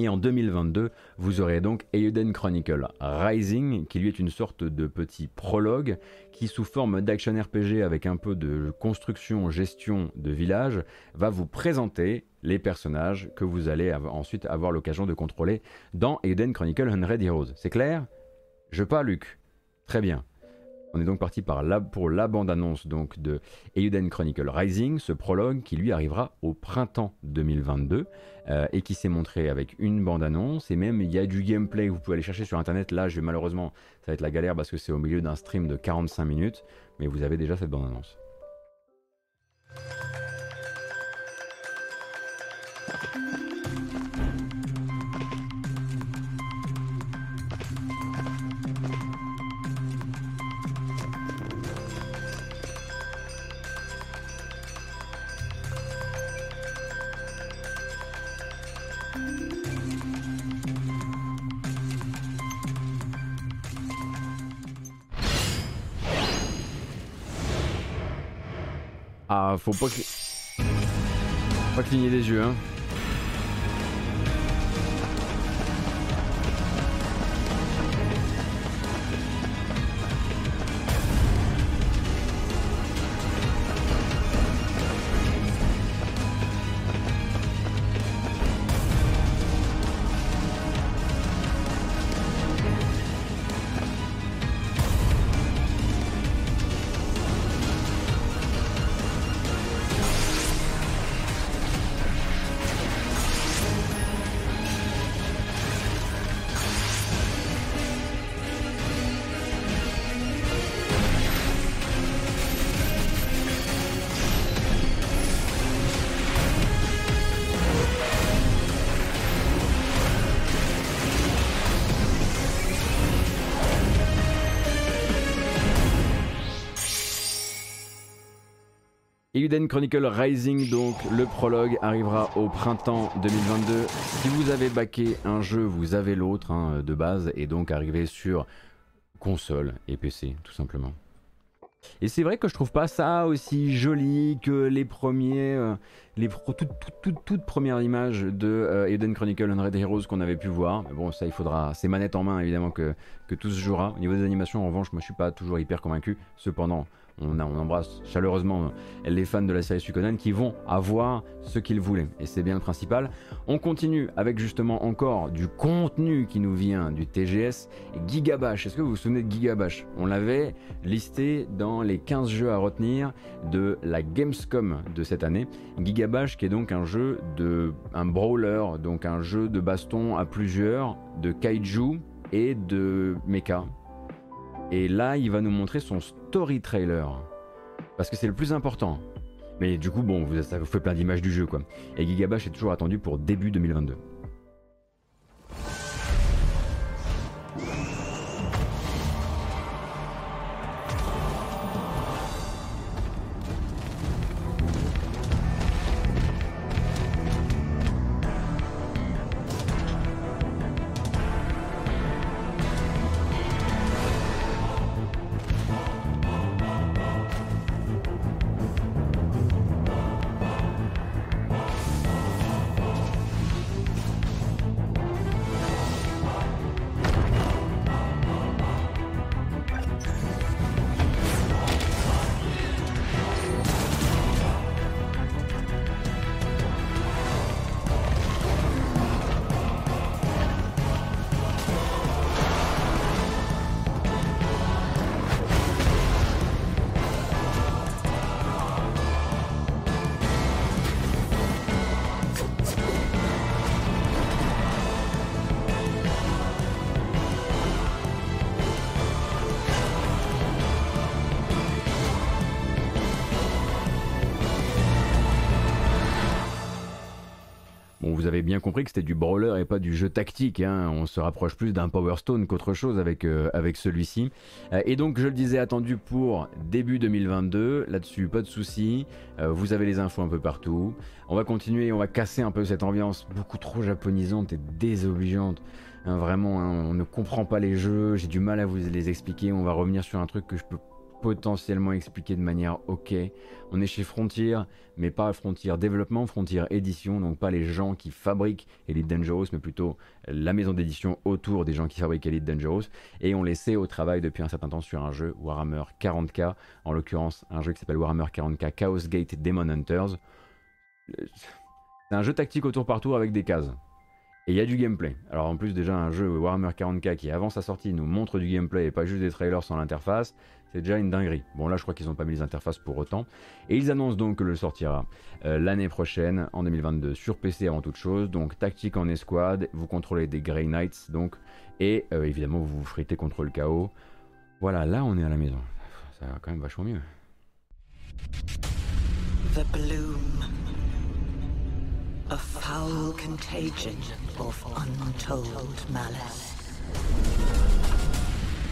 Et en 2022, vous aurez donc Eiyuden Chronicle Rising, qui lui est une sorte de petit prologue qui, sous forme d'action RPG avec un peu de construction, gestion de village, va vous présenter les personnages que vous allez ensuite avoir l'occasion de contrôler dans Eiyuden Chronicle 100 Heroes. C'est clair? Je pas, Luc Très bien. On est donc parti par pour la bande-annonce donc de Eiyuden Chronicle Rising, ce prologue qui lui arrivera au printemps 2022 euh, et qui s'est montré avec une bande-annonce et même il y a du gameplay vous pouvez aller chercher sur internet. Là, je malheureusement, ça va être la galère parce que c'est au milieu d'un stream de 45 minutes, mais vous avez déjà cette bande-annonce. Faut pas que... Pas cligner des yeux, hein. Elden Chronicle Rising, donc le prologue arrivera au printemps 2022. Si vous avez baqué un jeu, vous avez l'autre hein, de base, et donc arrivé sur console et PC, tout simplement. Et c'est vrai que je trouve pas ça aussi joli que les premiers, euh, les toutes premières images de euh, Eden Chronicle Red Heroes qu'on avait pu voir. Bon, ça il faudra, c'est manette en main évidemment que, que tout se jouera. Au niveau des animations, en revanche, moi je suis pas toujours hyper convaincu. Cependant, on, embrasse chaleureusement les fans de la série Suikoden qui vont avoir ce qu'ils voulaient. Et c'est bien le principal. On continue avec justement encore du contenu qui nous vient du TGS. Gigabash, est-ce que vous vous souvenez de Gigabash? On l'avait listé dans les 15 jeux à retenir de la Gamescom de cette année. Gigabash qui est donc un jeu de... un brawler, donc un jeu de baston à plusieurs, de kaiju et de mecha et là, il va nous montrer son story trailer. Parce que c'est le plus important. Mais du coup, bon, ça vous fait plein d'images du jeu, quoi. Et Gigabash est toujours attendu pour début 2022. Bien compris que c'était du brawler et pas du jeu tactique. Hein. On se rapproche plus d'un Power Stone qu'autre chose avec, euh, avec celui-ci. Euh, et donc, je le disais, attendu pour début 2022. Là-dessus, pas de souci. Euh, vous avez les infos un peu partout. On va continuer, on va casser un peu cette ambiance beaucoup trop japonisante et désobligeante. Hein, vraiment, hein, on ne comprend pas les jeux. J'ai du mal à vous les expliquer. On va revenir sur un truc que je peux potentiellement expliquer de manière ok. On est chez Frontier, mais pas Frontier Développement, Frontier Édition, donc pas les gens qui fabriquent Elite Dangerous, mais plutôt la maison d'édition autour des gens qui fabriquent Elite Dangerous. Et on les sait au travail depuis un certain temps sur un jeu Warhammer 40k, en l'occurrence un jeu qui s'appelle Warhammer 40k Chaos Gate Demon Hunters. C'est un jeu tactique au tour par tour avec des cases. Et il y a du gameplay. Alors en plus déjà un jeu Warhammer 40k qui avant sa sortie nous montre du gameplay et pas juste des trailers sans l'interface, c'est déjà une dinguerie. Bon, là, je crois qu'ils n'ont pas mis les interfaces pour autant. Et ils annoncent donc que le sortira euh, l'année prochaine, en 2022, sur PC avant toute chose. Donc, tactique en escouade, vous contrôlez des Grey Knights, donc, et euh, évidemment, vous vous fritez contre le chaos. Voilà, là, on est à la maison. Ça va quand même vachement mieux. The bloom. A foul contagion of untold malice.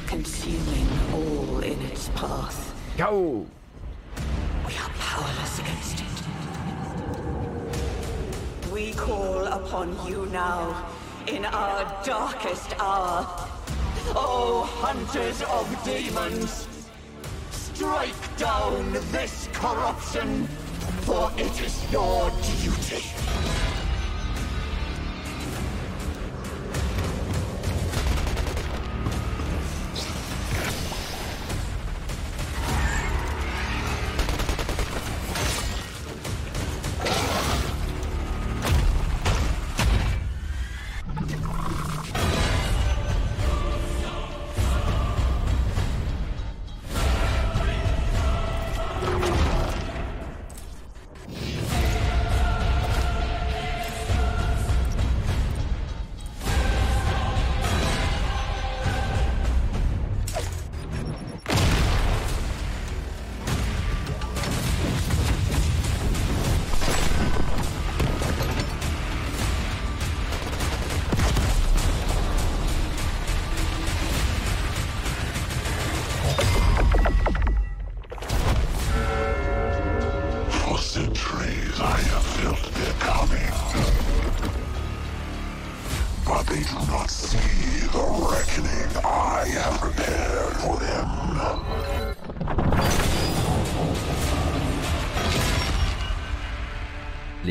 Consuming all in its path. Go! We are powerless against it. We call upon you now in our darkest hour. Oh, hunters of demons! Strike down this corruption, for it is your duty.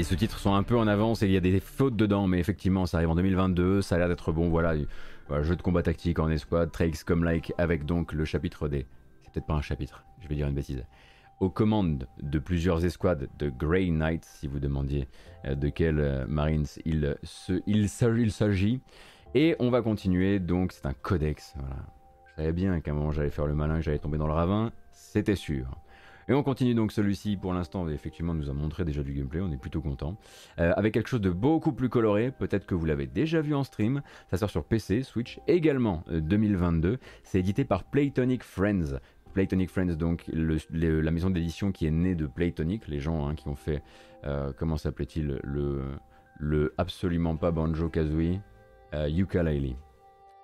Les sous-titres sont un peu en avance et il y a des fautes dedans, mais effectivement, ça arrive en 2022. Ça a l'air d'être bon. Voilà, jeu de combat tactique en escouade, Traix comme like, avec donc le chapitre des. C'est peut-être pas un chapitre, je vais dire une bêtise. Aux commandes de plusieurs escouades de Grey Knights, si vous demandiez euh, de quels euh, Marines il, il s'agit. Et on va continuer, donc c'est un codex. Voilà. Je savais bien qu'à un moment j'allais faire le malin, que j'allais tomber dans le ravin, c'était sûr. Et on continue donc celui-ci pour l'instant, effectivement nous a montré déjà du gameplay, on est plutôt content. Euh, avec quelque chose de beaucoup plus coloré, peut-être que vous l'avez déjà vu en stream, ça sort sur PC, Switch, également 2022. Euh, C'est édité par Playtonic Friends. Playtonic Friends, donc la maison d'édition qui est née de Playtonic, les gens hein, qui ont fait, euh, comment s'appelait-il, le, le absolument pas Banjo Kazooie, Ukulele.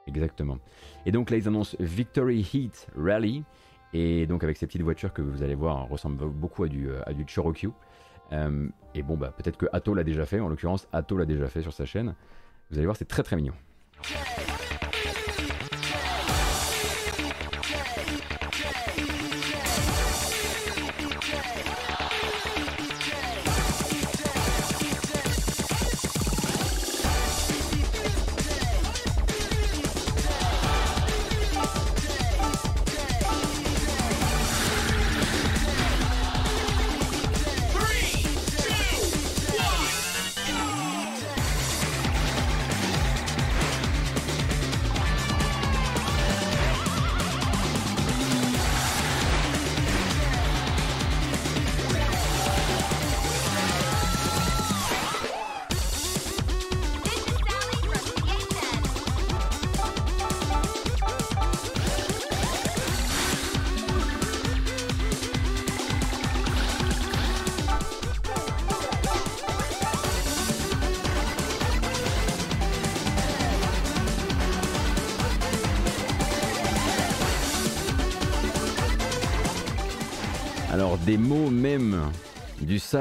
Exactement. Et donc là ils annoncent Victory Heat Rally, et donc avec ces petites voitures que vous allez voir ressemblent beaucoup à du, euh, à. Euh, et bon, bah, peut-être que Atto l'a déjà fait, en l'occurrence Atto l'a déjà fait sur sa chaîne. Vous allez voir, c'est très très mignon.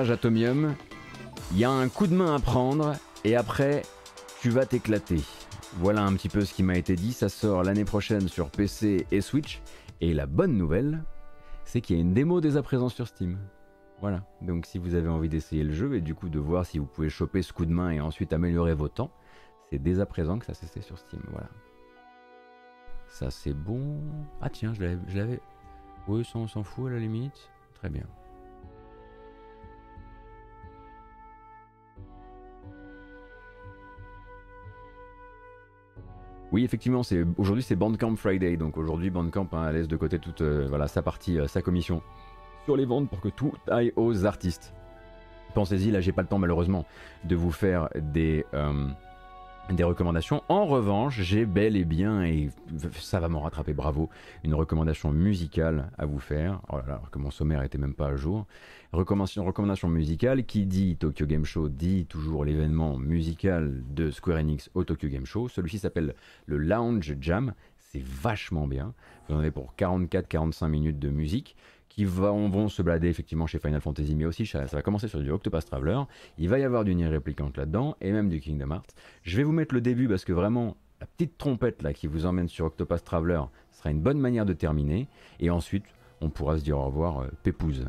Atomium, il y a un coup de main à prendre et après tu vas t'éclater. Voilà un petit peu ce qui m'a été dit, ça sort l'année prochaine sur PC et Switch et la bonne nouvelle, c'est qu'il y a une démo dès à présent sur Steam. Voilà, donc si vous avez envie d'essayer le jeu et du coup de voir si vous pouvez choper ce coup de main et ensuite améliorer vos temps, c'est dès à présent que ça s'est sur Steam, voilà. Ça c'est bon. Ah tiens, je l'avais... Oui, ça on s'en fout à la limite. Très bien. Oui, effectivement, c'est aujourd'hui c'est Bandcamp Friday, donc aujourd'hui Bandcamp hein, laisse de côté toute euh, sa partie, euh, sa commission sur les ventes pour que tout aille aux artistes. Pensez-y, là j'ai pas le temps malheureusement de vous faire des euh, des recommandations. En revanche, j'ai bel et bien, et ça va m'en rattraper, bravo, une recommandation musicale à vous faire. Oh là là, alors que mon sommaire était même pas à jour. Recommandation, recommandation musicale qui dit Tokyo Game Show, dit toujours l'événement musical de Square Enix au Tokyo Game Show. Celui-ci s'appelle le Lounge Jam. C'est vachement bien. Vous en avez pour 44-45 minutes de musique qui vont, se blader effectivement chez Final Fantasy, mais aussi ça, va commencer sur du Octopus Traveler. Il va y avoir du Nier Replicant là-dedans et même du Kingdom Hearts. Je vais vous mettre le début parce que vraiment la petite trompette là qui vous emmène sur Octopus Traveler sera une bonne manière de terminer. Et ensuite, on pourra se dire au revoir, euh, Pépouze.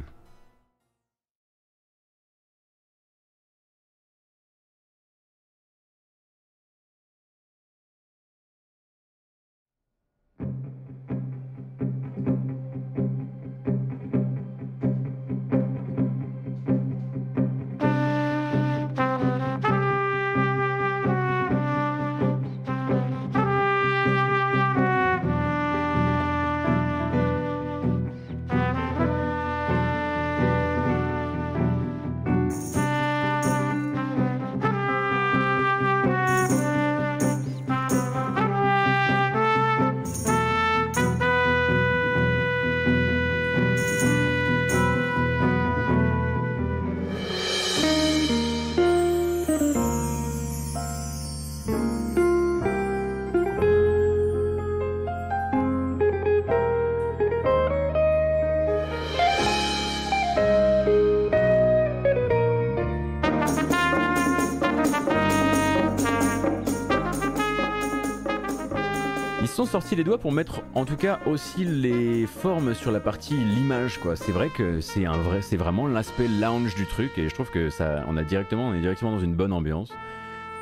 Sortis les doigts pour mettre en tout cas aussi les formes sur la partie l'image quoi. C'est vrai que c'est un vrai, c'est vraiment l'aspect lounge du truc et je trouve que ça, on a directement, on est directement dans une bonne ambiance.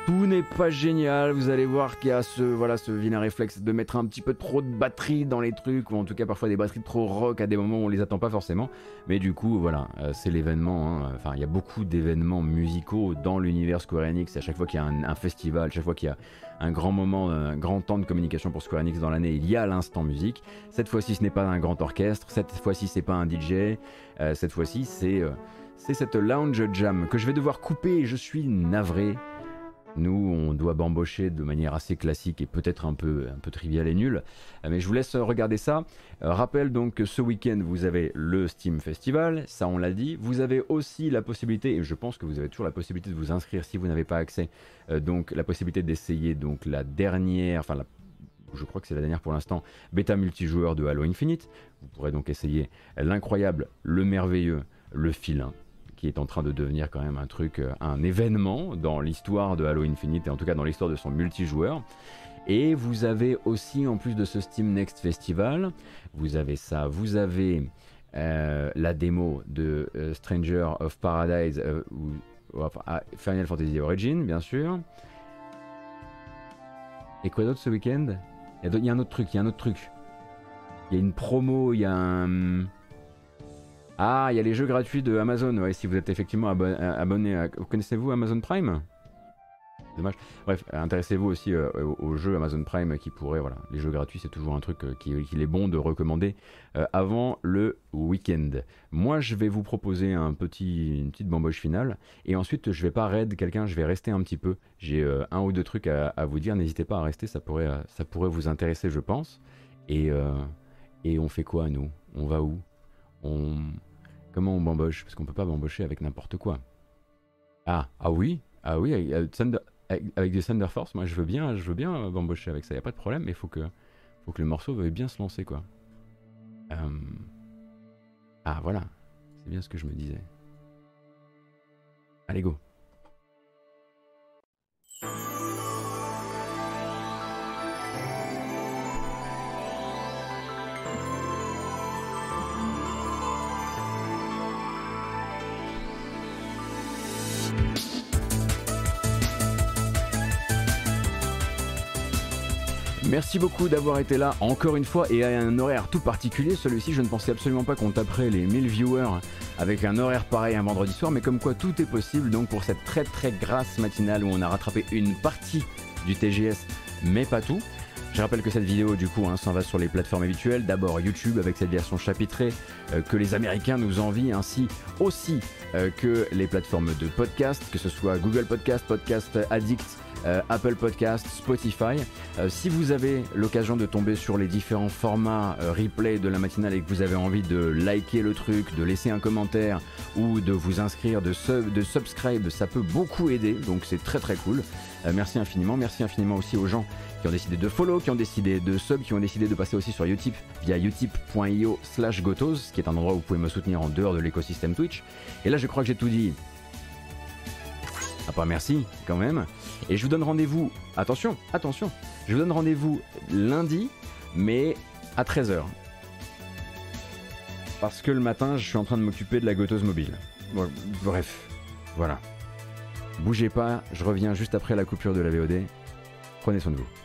Tout n'est pas génial, vous allez voir qu'il y a ce, voilà, ce vilain réflexe de mettre un petit peu trop de batterie dans les trucs, ou en tout cas parfois des batteries trop rock à des moments où on les attend pas forcément. Mais du coup, voilà, euh, c'est l'événement. Hein. Enfin, il y a beaucoup d'événements musicaux dans l'univers Square Enix. À chaque fois qu'il y a un, festival, à chaque fois qu'il y a un grand moment, un grand temps de communication pour Square Enix dans l'année, il y a l'instant musique. Cette fois-ci, ce n'est pas un grand orchestre. Cette fois-ci, c'est pas un DJ. Euh, cette fois-ci, c'est euh, c'est cette lounge jam que je vais devoir couper je suis navré. Nous, on doit bambocher de manière assez classique et peut-être un peu, un peu triviale et nulle. Mais je vous laisse regarder ça. Euh, rappelle donc que ce week-end, vous avez le Steam Festival, ça on l'a dit. Vous avez aussi la possibilité, et je pense que vous avez toujours la possibilité de vous inscrire si vous n'avez pas accès, euh, donc la possibilité d'essayer donc la dernière, enfin je crois que c'est la dernière pour l'instant, bêta multijoueur de Halo Infinite. Vous pourrez donc essayer l'incroyable, le merveilleux, le filin qui est en train de devenir quand même un truc, euh, un événement dans l'histoire de Halo Infinite et en tout cas dans l'histoire de son multijoueur. Et vous avez aussi, en plus de ce Steam Next Festival, vous avez ça, vous avez euh, la démo de euh, Stranger of Paradise, ou, ah, Final Fantasy Origin, bien sûr. Et quoi d'autre ce week-end? Il y a un autre truc, il y a un autre truc. Il y a une promo, il y a un... Ah, il y a les jeux gratuits de Amazon. Si vous êtes effectivement abonné, à... Vous connaissez-vous Amazon Prime? Dommage. Bref, intéressez-vous aussi euh, aux, jeux Amazon Prime qui pourraient, voilà, les jeux gratuits, c'est toujours un truc euh, qu'il qui est bon de recommander euh, avant le week-end. Moi, je vais vous proposer une petite bamboche finale et ensuite, je vais pas raid quelqu'un, je vais rester un petit peu. J'ai un ou deux trucs à, vous dire. N'hésitez pas à rester, ça pourrait, vous intéresser, je pense. Et, et on fait quoi, nous? On va où? On Comment on bamboche? Parce qu'on peut pas bambocher avec n'importe quoi. Ah, ah oui? Ah oui, avec, des Thunder Force, moi je veux bien, je veux bien bambocher avec ça, y a pas de problème, mais faut que, faut que le morceau veuille bien se lancer quoi. Euh, ah voilà, c'est bien ce que je me disais. Allez go Merci beaucoup d'avoir été là encore une fois et à un horaire tout particulier. Celui-ci, je ne pensais absolument pas qu'on taperait les 1000 viewers avec un horaire pareil un vendredi soir, mais comme quoi tout est possible donc pour cette très très grasse matinale où on a rattrapé une partie du TGS, mais pas tout. Je rappelle que cette vidéo du coup hein, s'en va sur les plateformes habituelles, d'abord YouTube avec cette version chapitrée euh, que les Américains nous envient, ainsi aussi euh, que les plateformes de podcast, que ce soit Google Podcast, Podcast Addict, euh, Apple Podcast, Spotify. Euh, si vous avez l'occasion de tomber sur les différents formats euh, replay de la matinale et que vous avez envie de liker le truc, de laisser un commentaire ou de vous inscrire, de, sub, de subscribe, ça peut beaucoup aider, donc c'est très très cool. merci infiniment, merci infiniment aussi aux gens qui ont décidé de follow, qui ont décidé de sub, qui ont décidé de passer aussi sur Utip via utip.io slash gotos, qui est un endroit où vous pouvez me soutenir en dehors de l'écosystème Twitch. Et là je crois que j'ai tout dit. Ah pas merci quand même. Et je vous donne rendez-vous, attention, attention, je vous donne rendez-vous lundi, mais à 13h. Parce que le matin, je suis en train de m'occuper de la goteuse mobile. bref, voilà. Bougez pas, je reviens juste après la coupure de la VOD. Prenez soin de vous.